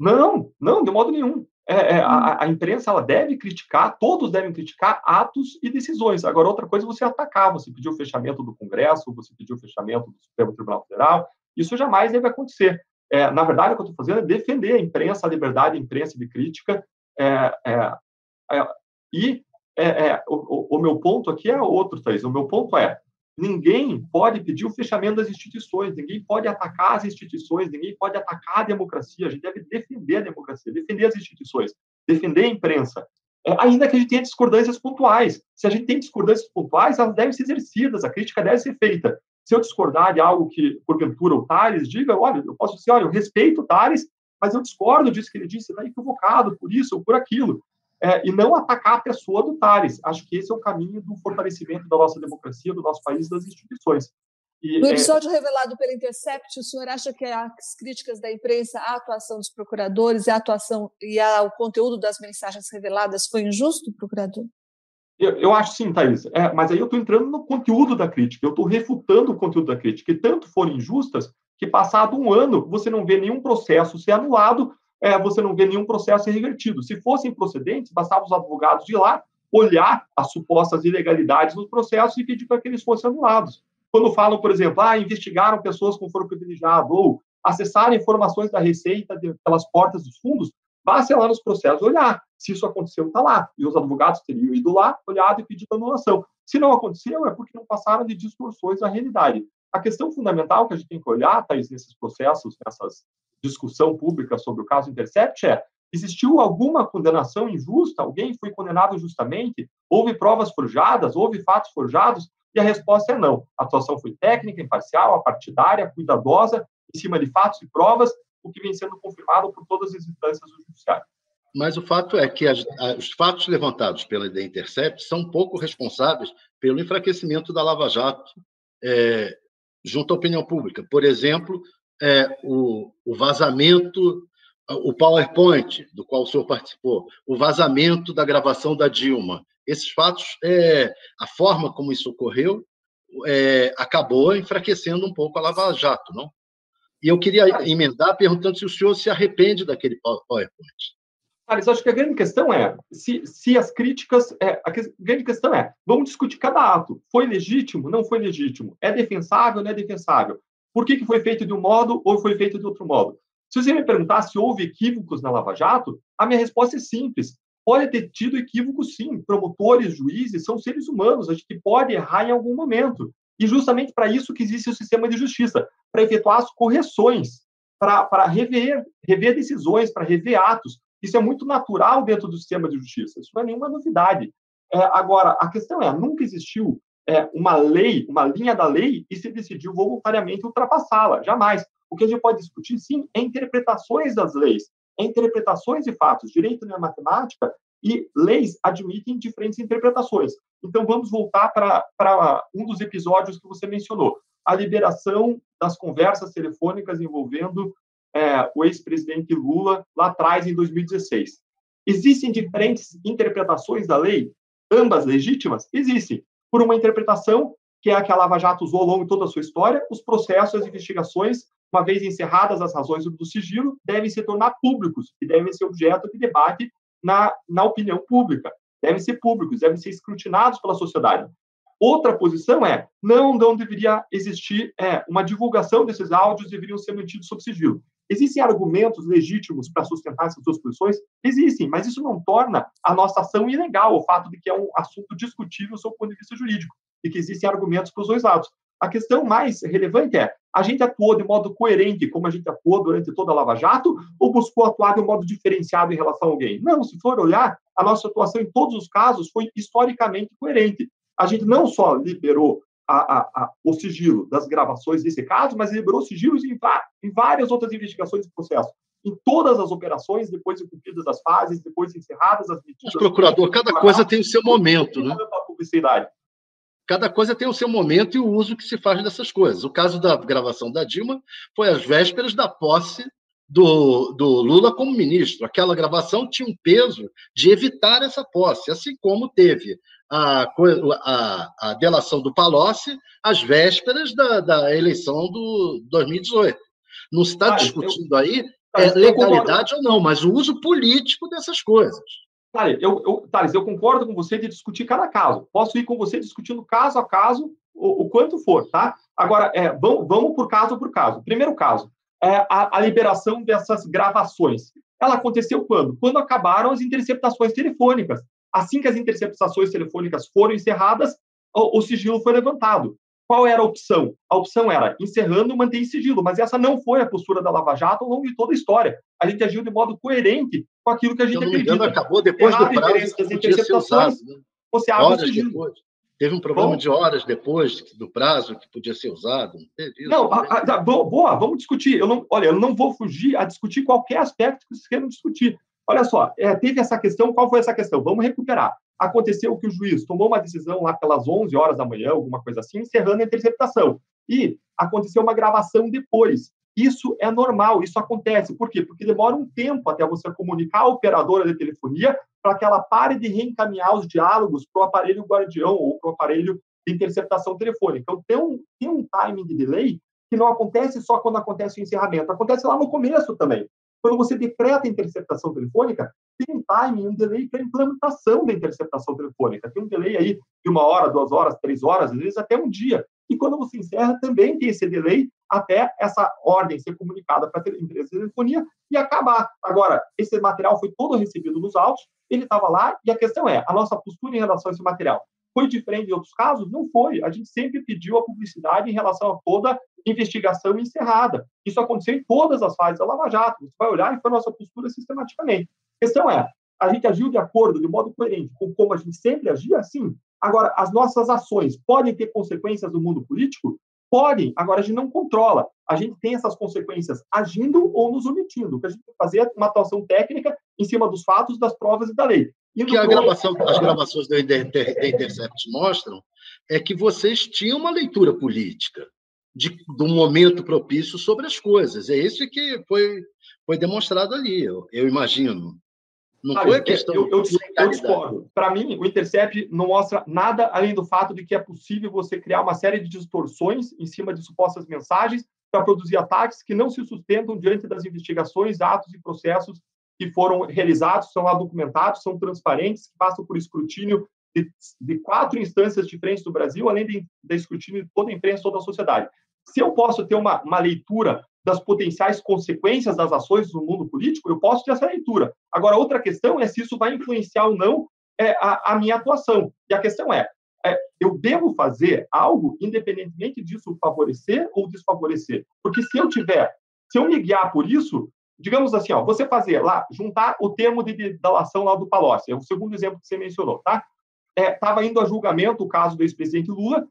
Não, não, de modo nenhum. É, é, a, hum. a, imprensa ela deve criticar, todos devem criticar atos e decisões. Agora, outra coisa é você atacar, você pedir o fechamento do Congresso, você pedir o fechamento do Supremo Tribunal Federal, isso jamais deve acontecer. É, na verdade, o que eu estou fazendo é defender a imprensa, a liberdade da imprensa de crítica, é, é, é e o, o, meu ponto aqui é outro, Thaís. O meu ponto é: ninguém pode pedir o fechamento das instituições, ninguém pode atacar as instituições, ninguém pode atacar a democracia. A gente deve defender a democracia, defender as instituições, defender a imprensa. É, ainda que a gente tenha discordâncias pontuais. Se a gente tem discordâncias pontuais, elas devem ser exercidas, a crítica deve ser feita. Se eu discordar de algo que, porventura, o Tales diga, olha, eu posso dizer, olha, eu respeito o Tales, mas eu discordo disso que ele disse, está equivocado por isso ou por aquilo é, e não atacar a pessoa do Tares. Acho que esse é o caminho do fortalecimento da nossa democracia, do nosso país, das instituições. E, no é episódio é... revelado pela Intercept, o senhor acha que as críticas da imprensa à atuação dos procuradores e a atuação e ao conteúdo das mensagens reveladas foi injusto, procurador? Eu, eu acho sim, Thaís. É, mas aí eu estou entrando no conteúdo da crítica, eu estou refutando o conteúdo da crítica, e tanto foram injustas que, passado um ano, você não vê nenhum processo ser anulado é, você não vê nenhum processo revertido. Se fossem procedentes, bastava os advogados ir lá, olhar as supostas ilegalidades nos processos e pedir para que eles fossem anulados. Quando falam, por exemplo, ah, investigaram pessoas com foro privilegiado ou acessaram informações da Receita pelas portas dos fundos, basta lá nos processos olhar. Se isso aconteceu, está lá. E os advogados teriam ido lá, olhado e pedido anulação. Se não aconteceu, é porque não passaram de distorções da realidade. A questão fundamental que a gente tem que olhar, Thais, nesses processos, nessas discussão pública sobre o caso Intercept é: existiu alguma condenação injusta? Alguém foi condenado injustamente? Houve provas forjadas? Houve fatos forjados? E a resposta é não. A atuação foi técnica, imparcial, apartidária, cuidadosa, em cima de fatos e provas, o que vem sendo confirmado por todas as instâncias do judiciário. Mas o fato é que as, os fatos levantados pela The Intercept são pouco responsáveis pelo enfraquecimento da Lava Jato é, junto à opinião pública. Por exemplo, é, o, o vazamento, o PowerPoint, do qual o senhor participou, o vazamento da gravação da Dilma. Esses fatos, é, a forma como isso ocorreu, é, acabou enfraquecendo um pouco a Lava Jato, não? E eu queria emendar perguntando se o senhor se arrepende daquele PowerPoint. Aliás, acho que a grande questão é se, se as críticas. É, a grande questão é: vamos discutir cada ato. Foi legítimo? Não foi legítimo? É defensável? Não é defensável? Por que, que foi feito de um modo ou foi feito de outro modo? Se você me perguntar se houve equívocos na Lava Jato, a minha resposta é simples. Pode ter tido equívocos, sim. Promotores, juízes são seres humanos. A gente pode errar em algum momento. E justamente para isso que existe o sistema de justiça para efetuar as correções, para rever, rever decisões, para rever atos. Isso é muito natural dentro do sistema de justiça. Isso não é nenhuma novidade. É, agora, a questão é: nunca existiu é, uma lei, uma linha da lei, e se decidiu voluntariamente ultrapassá-la. Jamais. O que a gente pode discutir, sim, é interpretações das leis, é interpretações de fatos. Direito não é matemática, E leis admitem diferentes interpretações. Então, vamos voltar para um dos episódios que você mencionou, a liberação das conversas telefônicas envolvendo é, o ex-presidente Lula lá atrás, em 2016. Existem diferentes interpretações da lei, ambas legítimas? Existem. Por uma interpretação que é a que a Lava Jato usou ao longo de toda a sua história, os processos, as investigações, uma vez encerradas as razões do sigilo, devem se tornar públicos e devem ser objeto de debate na, na opinião pública. Devem ser públicos, devem ser escrutinados pela sociedade. Outra posição é, não, não deveria existir é, uma divulgação desses áudios, deveriam ser mantidos sob sigilo. Existem argumentos legítimos para sustentar essas duas posições? Existem, mas isso não torna a nossa ação ilegal, o fato de que é um assunto discutível do ponto de vista jurídico e que existem argumentos para os dois lados. A questão mais relevante é: a gente atuou de modo coerente, como a gente atuou durante toda a Lava Jato, ou buscou atuar de um modo diferenciado em relação a alguém? Não, se for olhar, a nossa atuação em todos os casos foi historicamente coerente. A gente não só liberou a, a, o sigilo das gravações desse caso, mas liberou sigilos em, em várias outras investigações e processos. Em todas as operações, depois de cumpridas as fases, depois de encerradas as medidas. procurador, cada coisa tem o seu momento, né? publicidade. Cada coisa tem o seu momento e o uso que se faz dessas coisas. O caso da gravação da Dilma foi às vésperas da posse do, do Lula como ministro. Aquela gravação tinha um peso de evitar essa posse, assim como teve a, a, a delação do Palocci às vésperas da, da eleição do 2018. Não se está ah, discutindo eu, aí é, legalidade ou não, mas o uso político dessas coisas. Thales, eu, eu, Thales, eu concordo com você de discutir cada caso. Posso ir com você discutindo caso a caso o, o quanto for, tá? Agora, é, vamos, vamos por caso por caso. Primeiro caso, é a, a liberação dessas gravações. Ela aconteceu quando? Quando acabaram as interceptações telefônicas. Assim que as interceptações telefônicas foram encerradas, o, o sigilo foi levantado. Qual era a opção? A opção era encerrando, manter sigilo, mas essa não foi a postura da Lava Jato ao longo de toda a história. A gente agiu de modo coerente com aquilo que a gente Se não acredita. Me engano, acabou depois do prazo das interceptações. Usado, né? Você abre Horas o sigilo. Depois. Teve um problema Bom, de horas depois do prazo que podia ser usado. Não, não a, a, boa, vamos discutir. Eu não, olha, eu não vou fugir a discutir qualquer aspecto que vocês queiram discutir. Olha só, é, teve essa questão, qual foi essa questão? Vamos recuperar aconteceu que o juiz tomou uma decisão lá pelas 11 horas da manhã, alguma coisa assim, encerrando a interceptação. E aconteceu uma gravação depois. Isso é normal, isso acontece. Por quê? Porque demora um tempo até você comunicar a operadora de telefonia para que ela pare de reencaminhar os diálogos para o aparelho guardião ou para o aparelho de interceptação telefônica. Então, tem um, tem um timing de delay que não acontece só quando acontece o encerramento, acontece lá no começo também. Quando você decreta a interceptação telefônica, tem um timing, um delay para a implementação da interceptação telefônica. Tem um delay aí de uma hora, duas horas, três horas, às vezes até um dia. E quando você encerra, também tem esse delay até essa ordem ser comunicada para a empresa de telefonia e acabar. Agora, esse material foi todo recebido nos autos, ele estava lá, e a questão é, a nossa postura em relação a esse material foi diferente de outros casos? Não foi. A gente sempre pediu a publicidade em relação a toda investigação encerrada. Isso aconteceu em todas as fases da Lava Jato. Você vai olhar e foi a nossa postura sistematicamente. A questão é, a gente agiu de acordo, de modo coerente com como a gente sempre agia? Sim. Agora, as nossas ações podem ter consequências no mundo político? Podem. Agora, a gente não controla. A gente tem essas consequências agindo ou nos omitindo. O que a gente tem que fazer é uma atuação técnica em cima dos fatos, das provas e da lei. E que a gravação, as gravações da Intercept mostram é que vocês tinham uma leitura política de, do momento propício sobre as coisas. É isso que foi, foi demonstrado ali, eu, eu imagino. Não foi questão. Eu, eu, eu discordo. Para mim, o Intercept não mostra nada além do fato de que é possível você criar uma série de distorções em cima de supostas mensagens para produzir ataques que não se sustentam diante das investigações, atos e processos que foram realizados, são lá documentados, são transparentes, passam por escrutínio de, de quatro instâncias diferentes do Brasil, além de, de escrutínio de toda a imprensa, toda a sociedade. Se eu posso ter uma, uma leitura das potenciais consequências das ações no mundo político, eu posso ter essa leitura. Agora, outra questão é se isso vai influenciar ou não é, a, a, minha atuação. E a questão é, é, eu devo fazer algo independentemente disso favorecer ou desfavorecer? Porque se eu tiver, se eu me guiar por isso, digamos assim, ó, você fazer lá, juntar o termo de delação lá do Palocci, é o segundo exemplo que você mencionou, tá? Estava é, indo a julgamento o caso do ex-presidente Lula,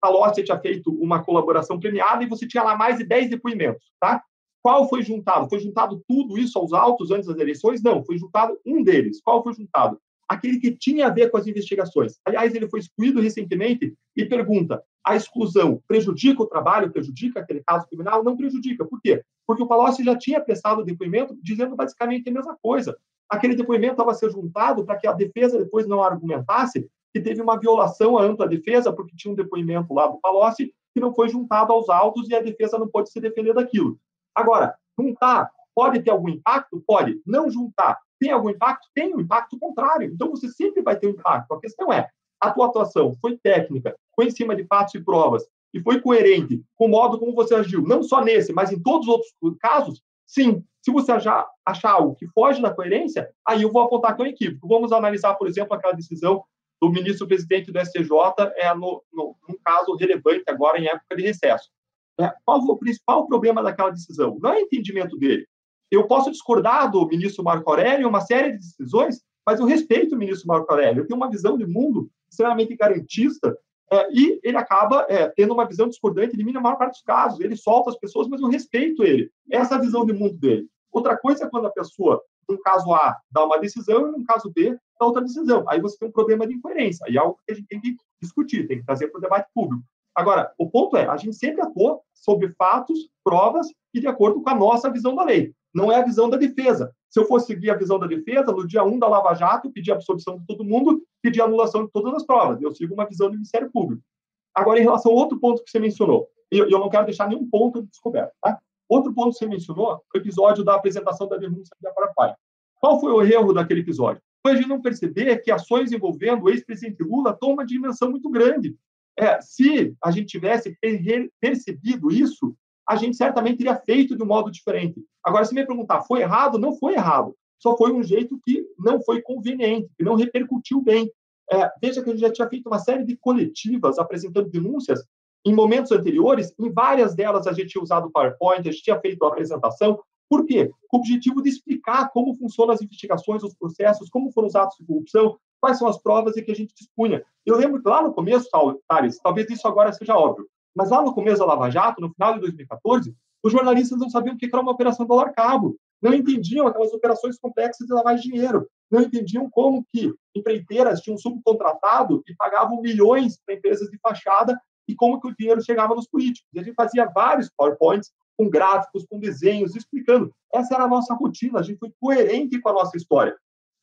Palocci tinha feito uma colaboração premiada e você tinha lá mais de 10 depoimentos, tá? qual foi juntado? Foi juntado tudo isso aos autos antes das eleições? Não, foi juntado um deles. Qual foi juntado? Aquele que tinha a ver com as investigações. Aliás, ele foi excluído recentemente e pergunta: a exclusão prejudica o trabalho, prejudica aquele caso criminal? Não prejudica. Por quê? Porque o Palocci já tinha prestado o depoimento dizendo basicamente a mesma coisa. Aquele depoimento estava a ser juntado para que a defesa depois não argumentasse que teve uma violação à ampla defesa, porque tinha um depoimento lá do Palocci que não foi juntado aos autos e a defesa não pode se defender daquilo. Agora, juntar pode ter algum impacto? Pode. Não juntar tem algum impacto? Tem um impacto contrário. Então, você sempre vai ter um impacto. A questão é, a tua atuação foi técnica, foi em cima de fatos e provas, e foi coerente com o modo como você agiu, não só nesse, mas em todos os outros casos, sim. Se você achar, achar algo que foge da coerência, aí eu vou apontar que é um equívoco. Vamos analisar, por exemplo, aquela decisão do ministro-presidente do STJ é, no, no, caso relevante agora em época de recesso. É, qual o principal problema daquela decisão? Não é entendimento dele. Eu posso discordar do ministro Marco Aurélio em uma série de decisões, mas eu respeito o ministro Marco Aurélio. Eu tenho uma visão de mundo extremamente garantista é, e ele acaba é, tendo uma visão discordante de mim na maior parte dos casos. Ele solta as pessoas, mas eu respeito ele. Essa é a visão de mundo dele. Outra coisa é quando a pessoa, num caso A, dá uma decisão e num caso B, dá outra decisão. Aí você tem um problema de incoerência. E é algo que a gente tem que discutir, tem que trazer para o debate público. Agora, o ponto é, a gente sempre atuou sobre fatos, provas e de acordo com a nossa visão da lei. Não é a visão da defesa. Se eu fosse seguir a visão da defesa, no dia 1 da Lava Jato, pedir a absolvição de todo mundo, pedir a anulação de todas as provas. Eu sigo uma visão do Ministério Público. Agora, em relação ao outro ponto que você mencionou, eu, eu não quero deixar nenhum ponto descoberto, tá? Outro ponto que você mencionou, o episódio da apresentação da denúncia de Aparapai. Qual foi o erro daquele episódio? Foi a gente não perceber que ações envolvendo o ex-presidente Lula tomam uma dimensão muito grande. É, se a gente tivesse percebido isso, a gente certamente teria feito de um modo diferente. Agora, se me perguntar, foi errado? Não foi errado. Só foi um jeito que não foi conveniente, que não repercutiu bem. É, veja que a gente já tinha feito uma série de coletivas apresentando denúncias em momentos anteriores, em várias delas a gente tinha usado o PowerPoint, a gente tinha feito a apresentação. Por quê? Com o objetivo de explicar como funcionam as investigações, os processos, como foram os atos de corrupção, quais são as provas e que a gente dispunha. Eu lembro que lá no começo, Thales, talvez isso agora seja óbvio, mas lá no começo da Lava Jato, no final de 2014, os jornalistas não sabiam o que era uma operação dólar cabo, não entendiam aquelas operações complexas de de dinheiro, não entendiam como que empreiteiras tinham subcontratado e pagavam milhões para empresas de fachada e como que o dinheiro chegava nos políticos. E a gente fazia vários PowerPoints com gráficos, com desenhos, explicando. Essa era a nossa rotina, a gente foi coerente com a nossa história.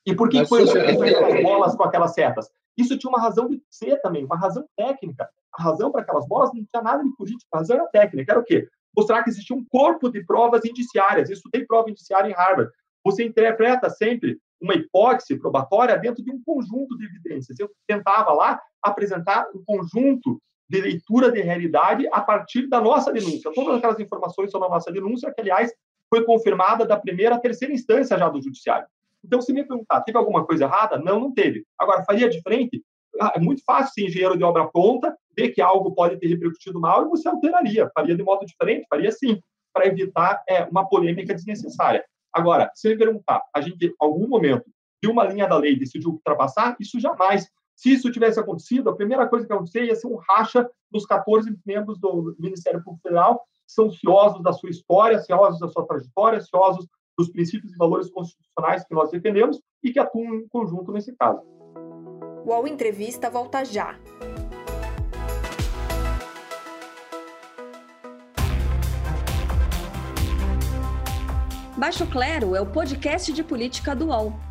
E por que Mas foi aquelas bolas com aquelas setas? Isso tinha uma razão de ser também, uma razão técnica. A razão para aquelas bolas não tinha nada de política, a razão era técnica. Era o quê? Mostrar que existia um corpo de provas indiciárias. Eu estudei prova indiciária em Harvard. Você interpreta sempre uma hipótese probatória dentro de um conjunto de evidências. Eu tentava lá apresentar um conjunto de leitura de realidade a partir da nossa denúncia. Todas aquelas informações sobre a nossa denúncia, que, aliás, foi confirmada da primeira à terceira instância já do judiciário. Então, se me perguntar, teve alguma coisa errada? Não, não teve. Agora, faria diferente? Ah, é muito fácil ser engenheiro de obra pronta, ver que algo pode ter repercutido mal e você alteraria. Faria de modo diferente? Faria sim, para evitar é, uma polêmica desnecessária. Agora, se me perguntar, a gente, em algum momento, de uma linha da lei decidiu ultrapassar, isso jamais. Se isso tivesse acontecido, a primeira coisa que acontecer ia ser um racha dos 14 membros do Ministério Público Federal, que são ciosos da sua história, ciosos da sua trajetória, ciosos dos princípios e valores constitucionais que nós defendemos e que atuam em conjunto nesse caso. O UOL Entrevista volta já. Baixo Clero é o podcast de política do UOL.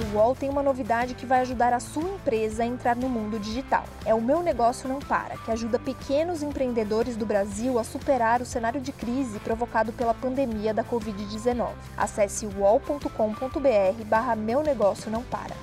O UOL tem uma novidade que vai ajudar a sua empresa a entrar no mundo digital. É o Meu Negócio Não Para, que ajuda pequenos empreendedores do Brasil a superar o cenário de crise provocado pela pandemia da Covid-19. Acesse uol.com.br barra Meu Negócio Não Para.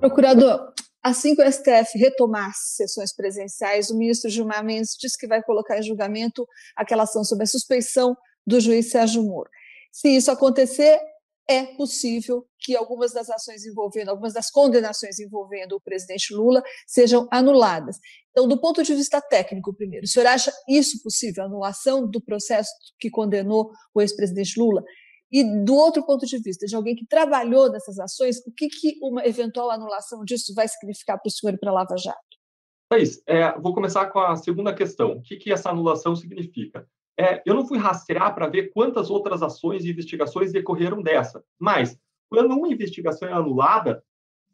Procurador, assim que o STF retomar sessões presenciais, o ministro Gilmar Mendes disse que vai colocar em julgamento aquela ação sobre a suspeição do juiz Sérgio Moro. Se isso acontecer, é possível que algumas das ações envolvendo, algumas das condenações envolvendo o presidente Lula sejam anuladas. Então, do ponto de vista técnico, primeiro, o senhor acha isso possível, a anulação do processo que condenou o ex-presidente Lula? E do outro ponto de vista, de alguém que trabalhou nessas ações, o que, que uma eventual anulação disso vai significar para o senhor e para a Lava Jato? Thaís, é, vou começar com a segunda questão. O que, que essa anulação significa? É, eu não fui rastrear para ver quantas outras ações e investigações decorreram dessa, mas quando uma investigação é anulada,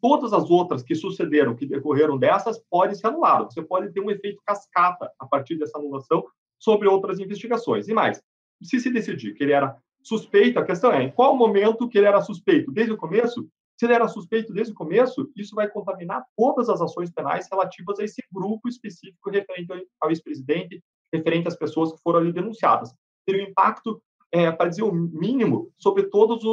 todas as outras que sucederam, que decorreram dessas, podem ser anuladas. Você pode ter um efeito cascata a partir dessa anulação sobre outras investigações. E mais, se se decidir que ele era suspeito, a questão é em qual momento que ele era suspeito? Desde o começo? Se ele era suspeito desde o começo, isso vai contaminar todas as ações penais relativas a esse grupo específico referente ao ex-presidente, referente às pessoas que foram ali denunciadas. Teria um impacto, é, para dizer o mínimo, sobre todas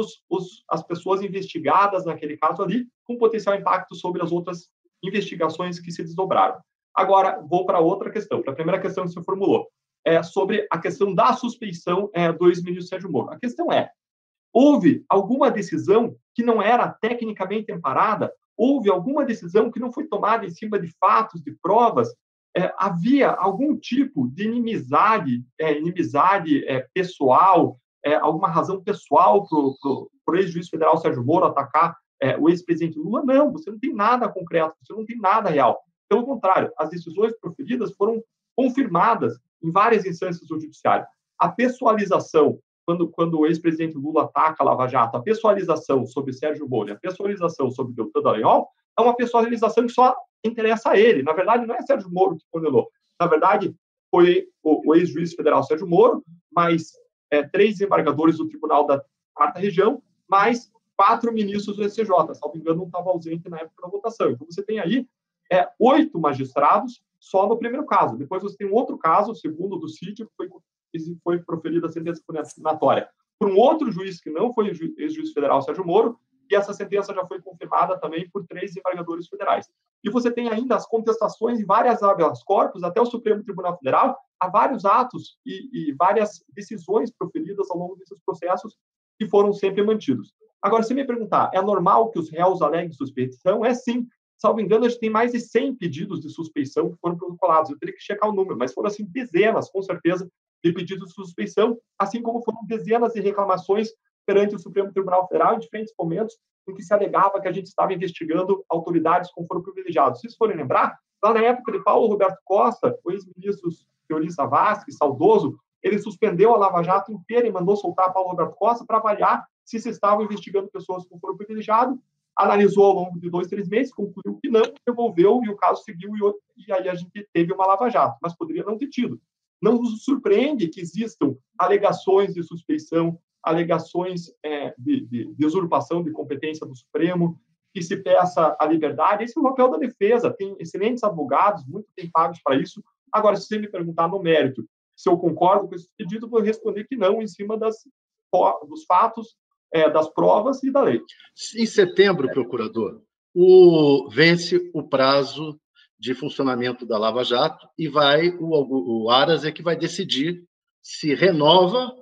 as pessoas investigadas naquele caso ali, com potencial impacto sobre as outras investigações que se desdobraram. Agora, vou para outra questão, para a primeira questão que você formulou, é sobre a questão da suspeição é, do ex-ministro Sérgio Moro. A questão é, houve alguma decisão que não era tecnicamente amparada? Houve alguma decisão que não foi tomada em cima de fatos, de provas, é, havia algum tipo de inimizade, é, inimizade é, pessoal, é, alguma razão pessoal para o ex-juiz federal Sérgio Moro atacar é, o ex-presidente Lula? Não, você não tem nada concreto, você não tem nada real. Pelo contrário, as decisões proferidas foram confirmadas em várias instâncias do judiciário. A pessoalização, quando, quando o ex-presidente Lula ataca a Lava Jato, a pessoalização sobre Sérgio Moro, a pessoalização sobre Deltan Dallagnol, é uma pessoalização que só interessa a ele. Na verdade, não é Sérgio Moro que condenou. Na verdade, foi o, o ex-juiz federal Sérgio Moro, mais é, três embargadores do Tribunal da Quarta Região, mais quatro ministros do SCJ. Salvo engano, não estava ausente na época da votação. Então, você tem aí é, oito magistrados só no primeiro caso. Depois você tem um outro caso, o segundo do sítio, que foi, foi proferida a sentença condenatória por um outro juiz que não foi ex-juiz federal Sérgio Moro, e essa sentença já foi confirmada também por três embargadores federais. E você tem ainda as contestações em várias habeas corpus, até o Supremo Tribunal Federal, a vários atos e, e várias decisões proferidas ao longo desses processos que foram sempre mantidos. Agora, se me perguntar, é normal que os réus aleguem suspeição? É sim. Salvo engano, a gente tem mais de 100 pedidos de suspeição que foram protocolados. Eu teria que checar o número, mas foram assim dezenas, com certeza, de pedidos de suspeição, assim como foram dezenas de reclamações perante o Supremo Tribunal Federal em diferentes momentos em que se alegava que a gente estava investigando autoridades com foro privilegiado. Se vocês forem lembrar, lá na época de Paulo Roberto Costa, o ex-ministro Teori Savassi, saudoso, ele suspendeu a Lava Jato inteira e mandou soltar Paulo Roberto Costa para avaliar se se estavam investigando pessoas com foro privilegiado, analisou ao longo de dois, três meses, concluiu que não, devolveu e o caso seguiu e, e aí a gente teve uma Lava Jato, mas poderia não ter tido. Não nos surpreende que existam alegações de suspeição alegações é, de, de, de, usurpação de competência do Supremo, que se peça a liberdade. Esse é o papel da defesa. Tem excelentes advogados, muito bem pagos para isso. Agora, se você me perguntar no mérito se eu concordo com esse pedido, vou responder que não, em cima das, dos fatos, é, das provas e da lei. Em setembro, procurador, o, vence o prazo de funcionamento da Lava Jato e vai o, o Aras é que vai decidir se renova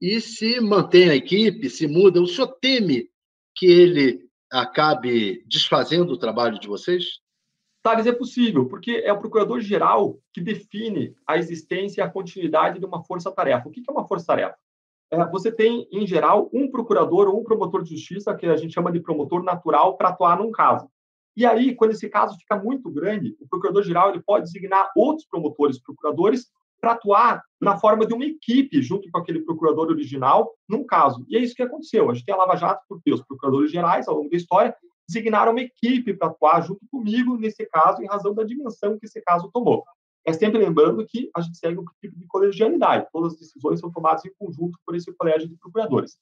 e se mantém a equipe, se muda. O senhor teme que ele acabe desfazendo o trabalho de vocês? Thales, é possível, porque é o procurador-geral que define a existência e a continuidade de uma força-tarefa. O que é uma força-tarefa? É, você tem, em geral, um procurador ou um promotor de justiça, que a gente chama de promotor natural, para atuar num caso. E aí, quando esse caso fica muito grande, o procurador-geral ele pode designar outros promotores, procuradores, para atuar na forma de uma equipe junto com aquele procurador original num caso. E é isso que aconteceu. A gente tem a Lava Jato porque os procuradores gerais, ao longo da história, designaram uma equipe para atuar junto comigo nesse caso, em razão da dimensão que esse caso tomou. É sempre lembrando que a gente segue o princípio de colegialidade. Todas as decisões são tomadas em conjunto por esse colégio de procuradores.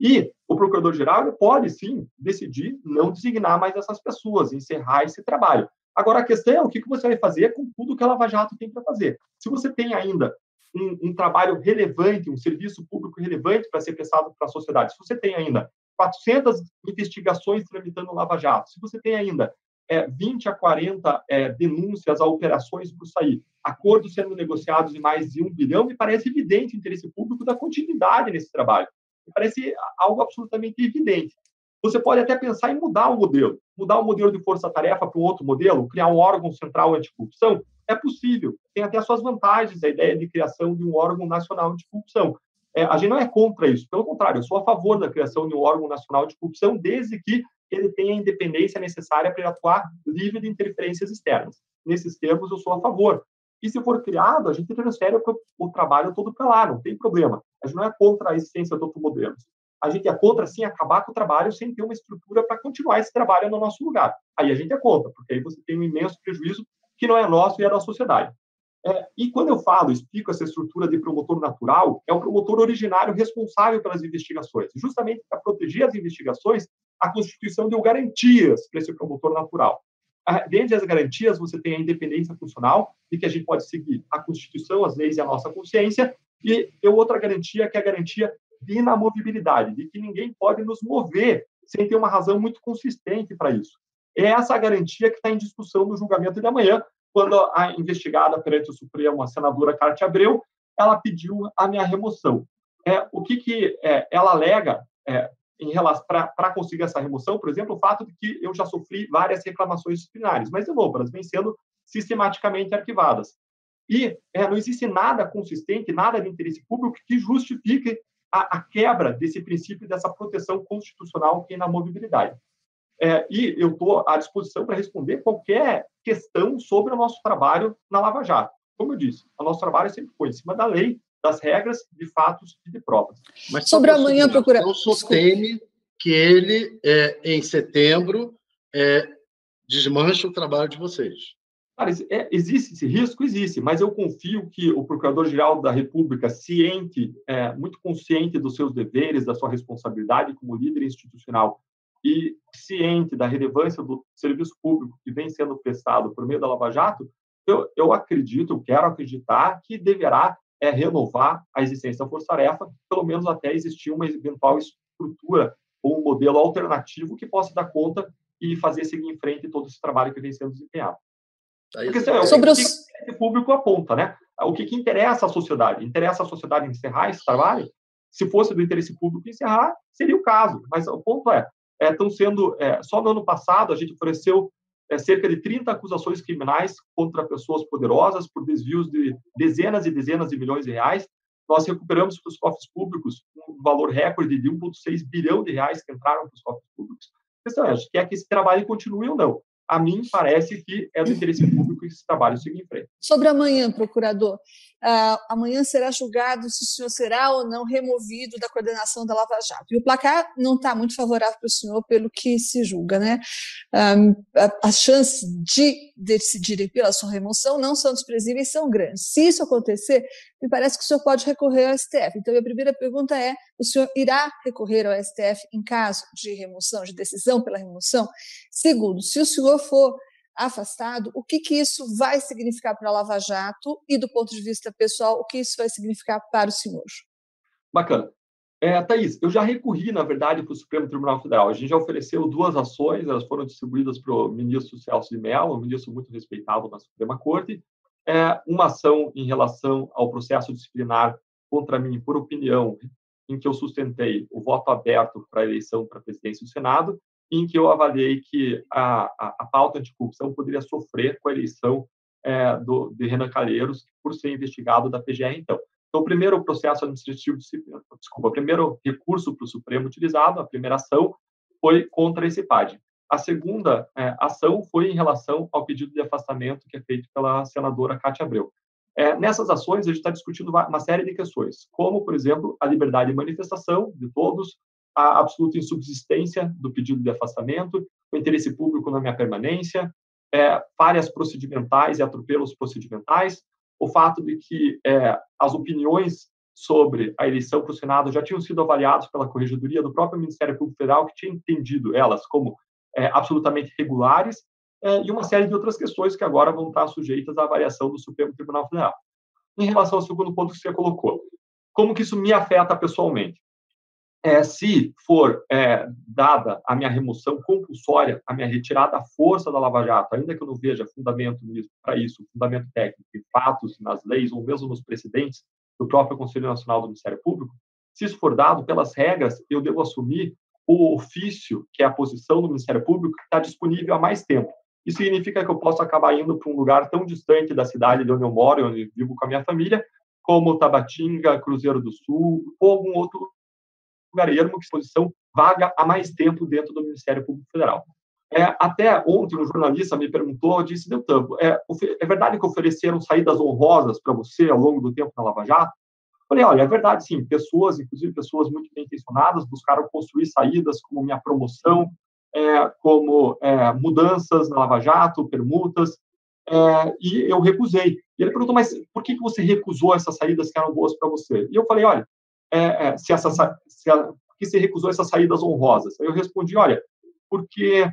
E o procurador-geral pode, sim, decidir não designar mais essas pessoas, encerrar esse trabalho. Agora, a questão é o que você vai fazer com tudo que a Lava Jato tem para fazer. Se você tem ainda um, um, trabalho relevante, um serviço público relevante para ser prestado para a sociedade, se você tem ainda 400 investigações tramitando Lava Jato, se você tem ainda é, 20 a 40 é, denúncias a operações por sair, acordos sendo negociados em mais de um bilhão, me parece evidente o interesse público da continuidade nesse trabalho. parece algo absolutamente evidente. Você pode até pensar em mudar o modelo, mudar o modelo de força-tarefa para um outro modelo, criar um órgão central anticorrupção. É possível, tem até suas vantagens a ideia de criação de um órgão nacional anticorrupção. É, a gente não é contra isso, pelo contrário, eu sou a favor da criação de um órgão nacional de corrupção, desde que ele tenha a independência necessária para atuar livre de interferências externas. Nesses termos, eu sou a favor. E se for criado, a gente transfere o, o trabalho todo para lá, não tem problema. A gente não é contra a existência de outros modelos a gente é contra, sim, acabar com o trabalho sem ter uma estrutura para continuar esse trabalho no nosso lugar. Aí a gente é contra, porque aí você tem um imenso prejuízo que não é nosso e é da sociedade. É, e quando eu falo, explico essa estrutura de promotor natural, é o promotor originário responsável pelas investigações. Justamente para proteger as investigações, a Constituição deu garantias para esse promotor natural. Dentre as garantias, você tem a independência funcional, de que a gente pode seguir a Constituição, as leis e a nossa consciência, e outra garantia, que é a garantia de inamovibilidade, de que ninguém pode nos mover sem ter uma razão muito consistente para isso. É essa garantia que está em discussão no julgamento de amanhã, quando a investigada perante o Supremo, a senadora Cátia Abreu, ela pediu a minha remoção. É, o que, que é, ela alega é, para conseguir essa remoção, por exemplo, o fato de que eu já sofri várias reclamações disciplinares, mas de novo, elas vêm sendo sistematicamente arquivadas. E é, não existe nada consistente, nada de interesse público que justifique a, a quebra desse princípio dessa proteção constitucional que é na mobilidade. É, e eu estou à disposição para responder qualquer questão sobre o nosso trabalho na Lava Jato. Como eu disse, o nosso trabalho sempre foi em cima da lei, das regras, de fatos e de provas. Mas sobre amanhã procurar. O senhor teme que ele, é, em setembro, é, desmanche o trabalho de vocês. Cara, é, existe esse risco? Existe, mas eu confio que o Procurador-Geral da República, ciente, é, muito consciente dos seus deveres, da sua responsabilidade como líder institucional e ciente da relevância do serviço público que vem sendo prestado por meio da Lava Jato, eu, eu acredito, eu quero acreditar que deverá é, renovar a existência da força-tarefa, pelo menos até existir uma eventual estrutura ou um modelo alternativo que possa dar conta e fazer seguir em frente todo esse trabalho que vem sendo desempenhado. Porque assim, é sobre o que os... público aponta, né? O que, que interessa à sociedade? Interessa à sociedade encerrar esse trabalho? Se fosse do interesse público encerrar, seria o caso. Mas o ponto é, estão é, sendo é, só no ano passado a gente ofereceu é, cerca de 30 acusações criminais contra pessoas poderosas por desvios de dezenas e dezenas de milhões de reais. Nós recuperamos para os cofres públicos um valor recorde de 1,6 bilhão de reais que entraram para os cofres públicos. A questão é, quer que esse trabalho continue ou não a mim parece que é do interesse público que esse trabalho siga em frente. Sobre amanhã, procurador, amanhã será julgado se o senhor será ou não removido da coordenação da Lava Jato. E o placar não está muito favorável para o senhor pelo que se julga, né? Um, as chances de decidirem pela sua remoção não são desprezíveis, são grandes. Se isso acontecer, me parece que o senhor pode recorrer ao STF. Então, a primeira pergunta é: o senhor irá recorrer ao STF em caso de remoção, de decisão pela remoção? Segundo, se o senhor for afastado, o que, que isso vai significar para a Lava Jato e, do ponto de vista pessoal, o que isso vai significar para o senhor? Bacana. É, Thaís, eu já recorri, na verdade, para o Supremo Tribunal Federal. A gente já ofereceu duas ações, elas foram distribuídas para o ministro Celso de Mello, um ministro muito respeitado na Suprema Corte. É, uma ação em relação ao processo disciplinar contra mim, por opinião, em que eu sustentei o voto aberto para a eleição para a presidência do Senado, em que eu avaliei que a, a, a pauta anticorrupção poderia sofrer com a eleição é, do, de Renan Calheiros por ser investigado da PGR, então. Então, o primeiro processo administrativo, desculpa, o primeiro recurso para o Supremo utilizado, a primeira ação, foi contra esse PAD. A segunda é, ação foi em relação ao pedido de afastamento que é feito pela senadora Cátia Abreu. É, nessas ações, a gente está discutindo uma série de questões, como, por exemplo, a liberdade de manifestação de todos, a absoluta insubsistência do pedido de afastamento, o interesse público na minha permanência, é, falhas procedimentais e atropelos procedimentais, o fato de que é, as opiniões sobre a eleição para o Senado já tinham sido avaliadas pela Corregedoria do próprio Ministério Público Federal, que tinha entendido elas como é, absolutamente regulares, é, e uma série de outras questões que agora vão estar sujeitas à avaliação do Supremo Tribunal Federal. Em relação ao segundo ponto que você colocou, como que isso me afeta pessoalmente? É, se for é, dada a minha remoção compulsória, a minha retirada à força da Lava Jato, ainda que eu não veja fundamento para isso, fundamento técnico fatos, nas leis ou mesmo nos precedentes do próprio Conselho Nacional do Ministério Público, se isso for dado pelas regras, eu devo assumir o ofício, que é a posição do Ministério Público, que está disponível há mais tempo. Isso significa que eu posso acabar indo para um lugar tão distante da cidade de onde eu moro, onde eu vivo com a minha família, como Tabatinga, Cruzeiro do Sul, ou algum outro lugar ermo que posição vaga há mais tempo dentro do Ministério Público Federal. É, até ontem um jornalista me perguntou, disse, Deltan, é, é verdade que ofereceram saídas honrosas para você ao longo do tempo na Lava Jato? Falei, olha, é verdade, sim. Pessoas, inclusive pessoas muito bem intencionadas, buscaram construir saídas como minha promoção, é, como é, mudanças na Lava Jato, permutas, é, e eu recusei. E ele perguntou, mas por que, que você recusou essas saídas que eram boas para você? E eu falei, olha, é, é, se essa, se a, que você recusou essas saídas honrosas? Aí eu respondi, olha, porque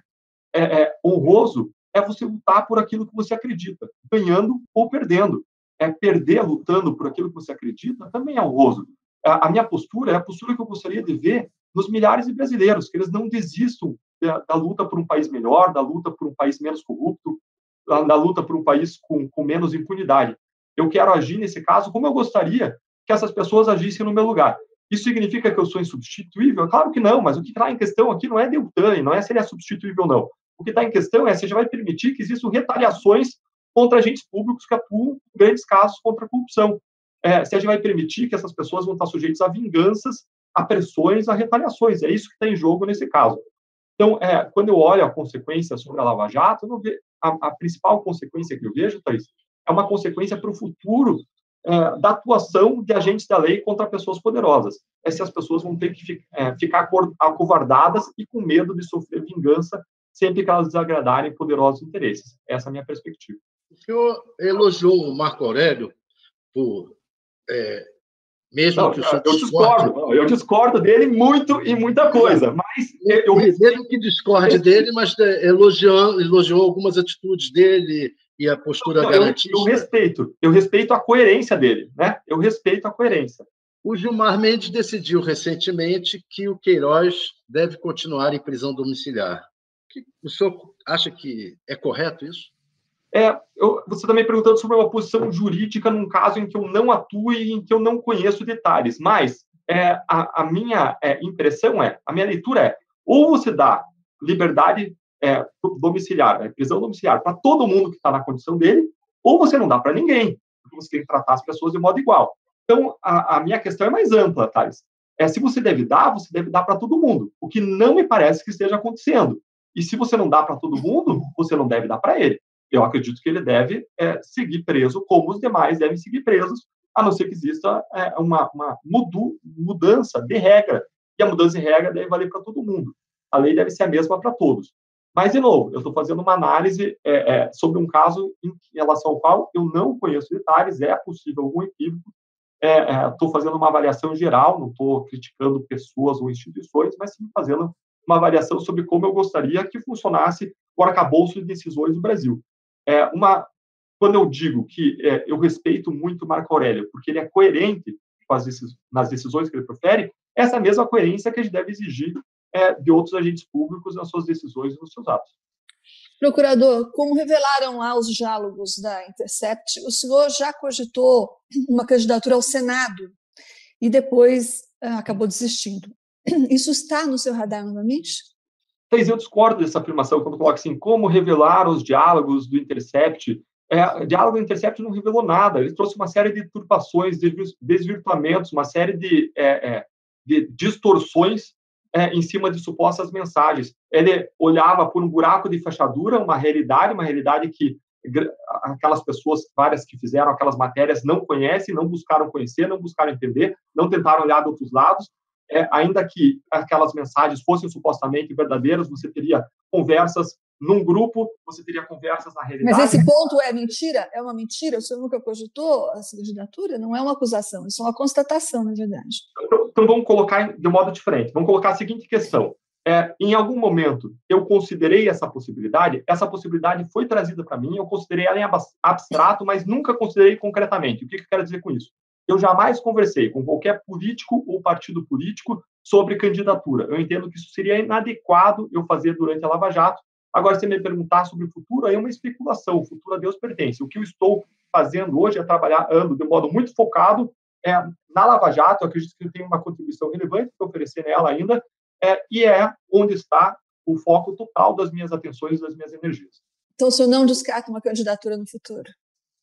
é, honroso é você lutar por aquilo que você acredita, ganhando ou perdendo é perder lutando por aquilo que você acredita também é honroso. A, a minha postura é a postura que eu gostaria de ver nos milhares de brasileiros, que eles não desistam da, da luta por um país melhor, da luta por um país menos corrupto, da, da luta por um país com, com menos impunidade. Eu quero agir nesse caso como eu gostaria que essas pessoas agissem no meu lugar. Isso significa que eu sou insubstituível? Claro que não, mas o que está em questão aqui não é Deltan, não é se ele é substituível ou não. O que está em questão é se já vai permitir que existam retaliações contra agentes públicos que atuam em grandes casos contra a corrupção. É, se a gente vai permitir que essas pessoas vão estar sujeitas a vinganças, a pressões, a retaliações. É isso que está em jogo nesse caso. Então, é, quando eu olho a consequência sobre a Lava Jato, vejo, a, a, principal consequência que eu vejo, Thaís, é uma consequência para o futuro é, da atuação de agentes da lei contra pessoas poderosas. É se as pessoas vão ter que fi, é, ficar acovardadas e com medo de sofrer vingança sempre que elas desagradarem poderosos interesses. Essa é a minha perspectiva. O senhor elogiou o Marco Aurélio por. É, mesmo não, que o senhor eu discordo, eu discordo dele muito e muita coisa, mas eu mesmo que discorde dele, mas é, elogiou, elogiou algumas atitudes dele e a postura não, garantista. Eu, eu, respeito, eu respeito a coerência dele, né? Eu respeito a coerência. O Gilmar Mendes decidiu recentemente que o Queiroz deve continuar em prisão domiciliar. O senhor acha que é correto isso? É, eu, você também perguntando sobre uma posição jurídica num caso em que eu não atuo e em que eu não conheço detalhes, mas é, a, a, minha é, impressão é, a minha leitura é, ou você dá liberdade é, domiciliar, né, prisão domiciliar para todo mundo que está na condição dele, ou você não dá para ninguém, porque você tem que tratar as pessoas de modo igual. Então, a, a minha questão é mais ampla, Thales. É, se você deve dar, você deve dar para todo mundo, o que não me parece que esteja acontecendo. E se você não dá para todo mundo, você não deve dar para ele eu acredito que ele deve é, seguir preso como os demais devem seguir presos, a não ser que exista é, uma, uma mudu, mudança de regra. E a mudança de regra deve valer para todo mundo. A lei deve ser a mesma para todos. Mas, de novo, eu estou fazendo uma análise é, é, sobre um caso em, relação ao qual eu não conheço detalhes, é possível algum equívoco. Estou é, é, fazendo uma avaliação geral, não estou criticando pessoas ou instituições, mas sim fazendo uma avaliação sobre como eu gostaria que funcionasse o arcabouço de decisões do Brasil. É uma, quando eu digo que é, eu respeito muito Marco Aurélio, porque ele é coerente as nas decisões que ele profere, essa mesma coerência que a gente deve exigir é, de outros agentes públicos nas suas decisões e nos seus atos. Procurador, como revelaram lá os diálogos da Intercept, o senhor já cogitou uma candidatura ao Senado e depois ah, acabou desistindo. Isso está no seu radar novamente? Talvez eu discordo dessa afirmação quando coloca assim, como revelar os diálogos do Intercept. É, o diálogo do Intercept não revelou nada, ele trouxe uma série de turpações, desvirtuamentos, uma série de, é, é, de distorções é, em cima de supostas mensagens. Ele olhava por um buraco de fechadura, uma realidade, uma realidade que aquelas pessoas, várias que fizeram aquelas matérias, não conhecem, não buscaram conhecer, não buscaram entender, não tentaram olhar de outros lados, é, ainda que aquelas mensagens fossem supostamente verdadeiras, você teria conversas num grupo, você teria conversas na realidade. Mas esse ponto é mentira? É uma mentira? O senhor nunca cogitou essa candidatura? Não é uma acusação, isso é uma constatação, na verdade. Então, então vamos colocar de modo diferente. Vamos colocar a seguinte questão. É, em algum momento eu considerei essa possibilidade, essa possibilidade foi trazida para mim, eu considerei ela em abstrato, mas nunca considerei concretamente. O que, que eu quero dizer com isso? Eu jamais conversei com qualquer político ou partido político sobre candidatura. Eu entendo que isso seria inadequado eu fazer durante a Lava Jato. Agora, se me perguntar sobre o futuro, aí é uma especulação. O futuro a Deus pertence. O que eu estou fazendo hoje é trabalhar, ando de modo muito focado é, na Lava Jato, eu acredito que tem uma contribuição relevante para oferecer nela ainda, é, e é onde está o foco total das minhas atenções e das minhas energias. Então, o senhor não descarta uma candidatura no futuro?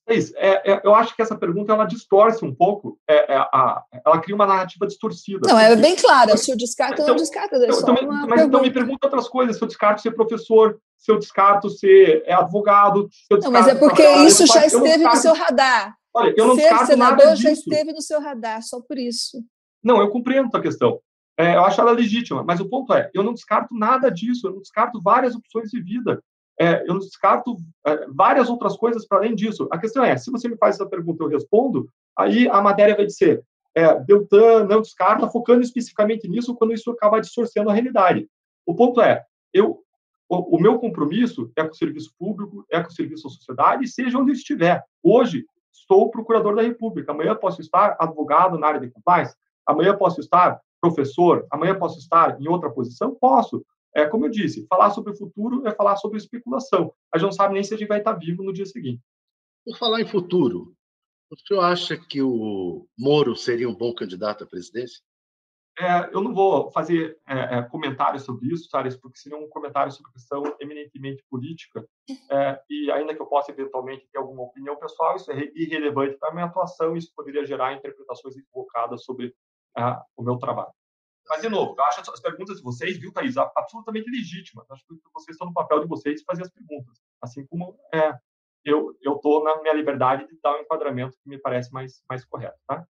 É isso. É, é, eu acho que essa pergunta ela distorce um pouco, é, é a, ela cria uma narrativa distorcida. Não, é bem clara. Se eu descarto, então, eu não descarto. É então, então, mas então me pergunta outras coisas. Se eu descarto ser professor, se eu descarto ser advogado. não, mas é porque isso já esteve no seu radar. Olha, eu não ser descarto senador nada disso. já esteve no seu radar, só por isso. Não, eu compreendo a questão. É, eu acho ela legítima, mas o ponto é, eu não descarto nada disso, eu não descarto várias opções de vida. É, eu descarto é, várias outras coisas para além disso. A questão é, se você me faz essa pergunta eu respondo, aí a matéria vai dizer, é, Deltan não descarta, focando especificamente nisso, quando isso acaba distorcendo a realidade. O ponto é, eu, o, o, meu compromisso é com o serviço público, é com o serviço à sociedade, seja onde eu estiver. Hoje, estou procurador da República, amanhã posso estar advogado na área de compliance, amanhã posso estar professor, amanhã posso estar em outra posição? Posso. É, como eu disse, falar sobre o futuro é falar sobre especulação. A gente não sabe nem se a gente vai estar vivo no dia seguinte. Por falar em futuro, o senhor acha que o Moro seria um bom candidato à presidência? É, eu não vou fazer é, é, comentários sobre isso, Thales, porque seria um comentário sobre questão eminentemente política, é, e ainda que eu possa eventualmente ter alguma opinião pessoal, isso é irrelevante para a minha atuação, e isso poderia gerar interpretações equivocadas sobre o meu trabalho. Mas, de novo, eu acho as perguntas de vocês, viu, Thaís, absolutamente legítimas. Acho que vocês estão no papel de vocês fazer as perguntas. Assim como é, eu estou na minha liberdade de dar um enquadramento que me parece mais, mais correto, tá?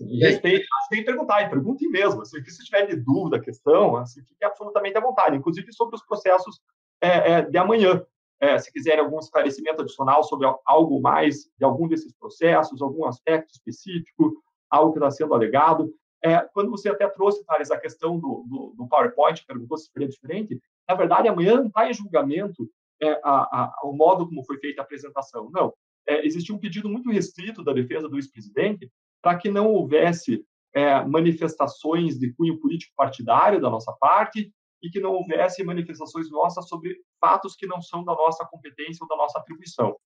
E respeito, tem que perguntar, e perguntem mesmo. Assim, se tiver de dúvida a questão, assim, fique absolutamente à vontade, inclusive sobre os processos é, é, de amanhã. É, se quiserem algum esclarecimento adicional sobre algo mais de algum desses processos, algum aspecto específico, algo que está sendo alegado, é, quando você até trouxe, Thales, a questão do, do, do, PowerPoint, perguntou se seria diferente, na verdade, amanhã não está em julgamento é, a, a, o modo como foi feita a apresentação. Não. É, existia um pedido muito restrito da defesa do ex-presidente para que não houvesse é, manifestações de cunho político partidário da nossa parte e que não houvesse manifestações nossas sobre fatos que não são da nossa competência ou da nossa atribuição.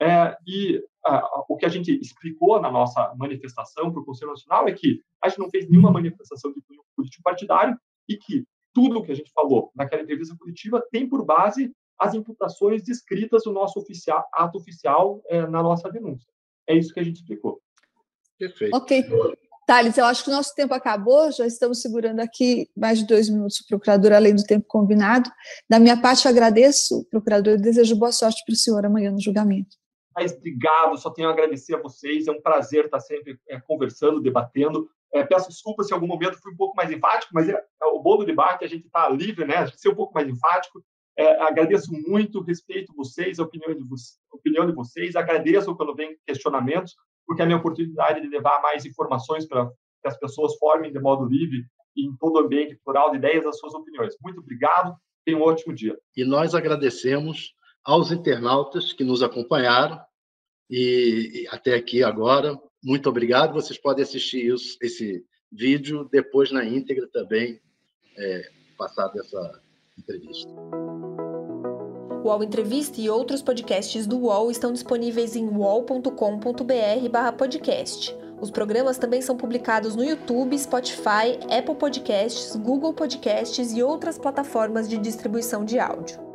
É, e ah, o que a gente explicou na nossa manifestação para o Conselho Nacional é que a gente não fez nenhuma manifestação de cunho político partidário e que tudo o que a gente falou naquela entrevista coletiva tem por base as imputações descritas no nosso oficial, ato oficial é, na nossa denúncia. É isso que a gente explicou. Perfeito. Ok. Thales, eu acho que o nosso tempo acabou, já estamos segurando aqui mais de dois minutos, procurador, além do tempo combinado. Da minha parte, eu agradeço, procurador, e desejo boa sorte para o senhor amanhã no julgamento. Mas obrigado, só tenho a agradecer a vocês. É um prazer estar sempre é, conversando, debatendo. É, peço desculpas se em algum momento fui um pouco mais enfático, mas é, é o bom do debate, a gente está livre, né? A gente ser um pouco mais enfático. É, agradeço muito, respeito vocês, a opinião de, a opinião de vocês. Agradeço quando vem questionamentos, porque é a minha oportunidade de levar mais informações para que as pessoas formem de modo livre e em todo o ambiente plural de ideias as suas opiniões. Muito obrigado, tenha um ótimo dia. E nós agradecemos aos internautas que nos acompanharam e, até aqui agora. Muito obrigado. Vocês podem assistir isso, esse vídeo depois na íntegra também, é, passada essa entrevista. O UOL Entrevista e outros podcasts do UOL estão disponíveis em uol.com.br/podcast. Os programas também são publicados no YouTube, Spotify, Apple Podcasts, Google Podcasts e outras plataformas de distribuição de áudio.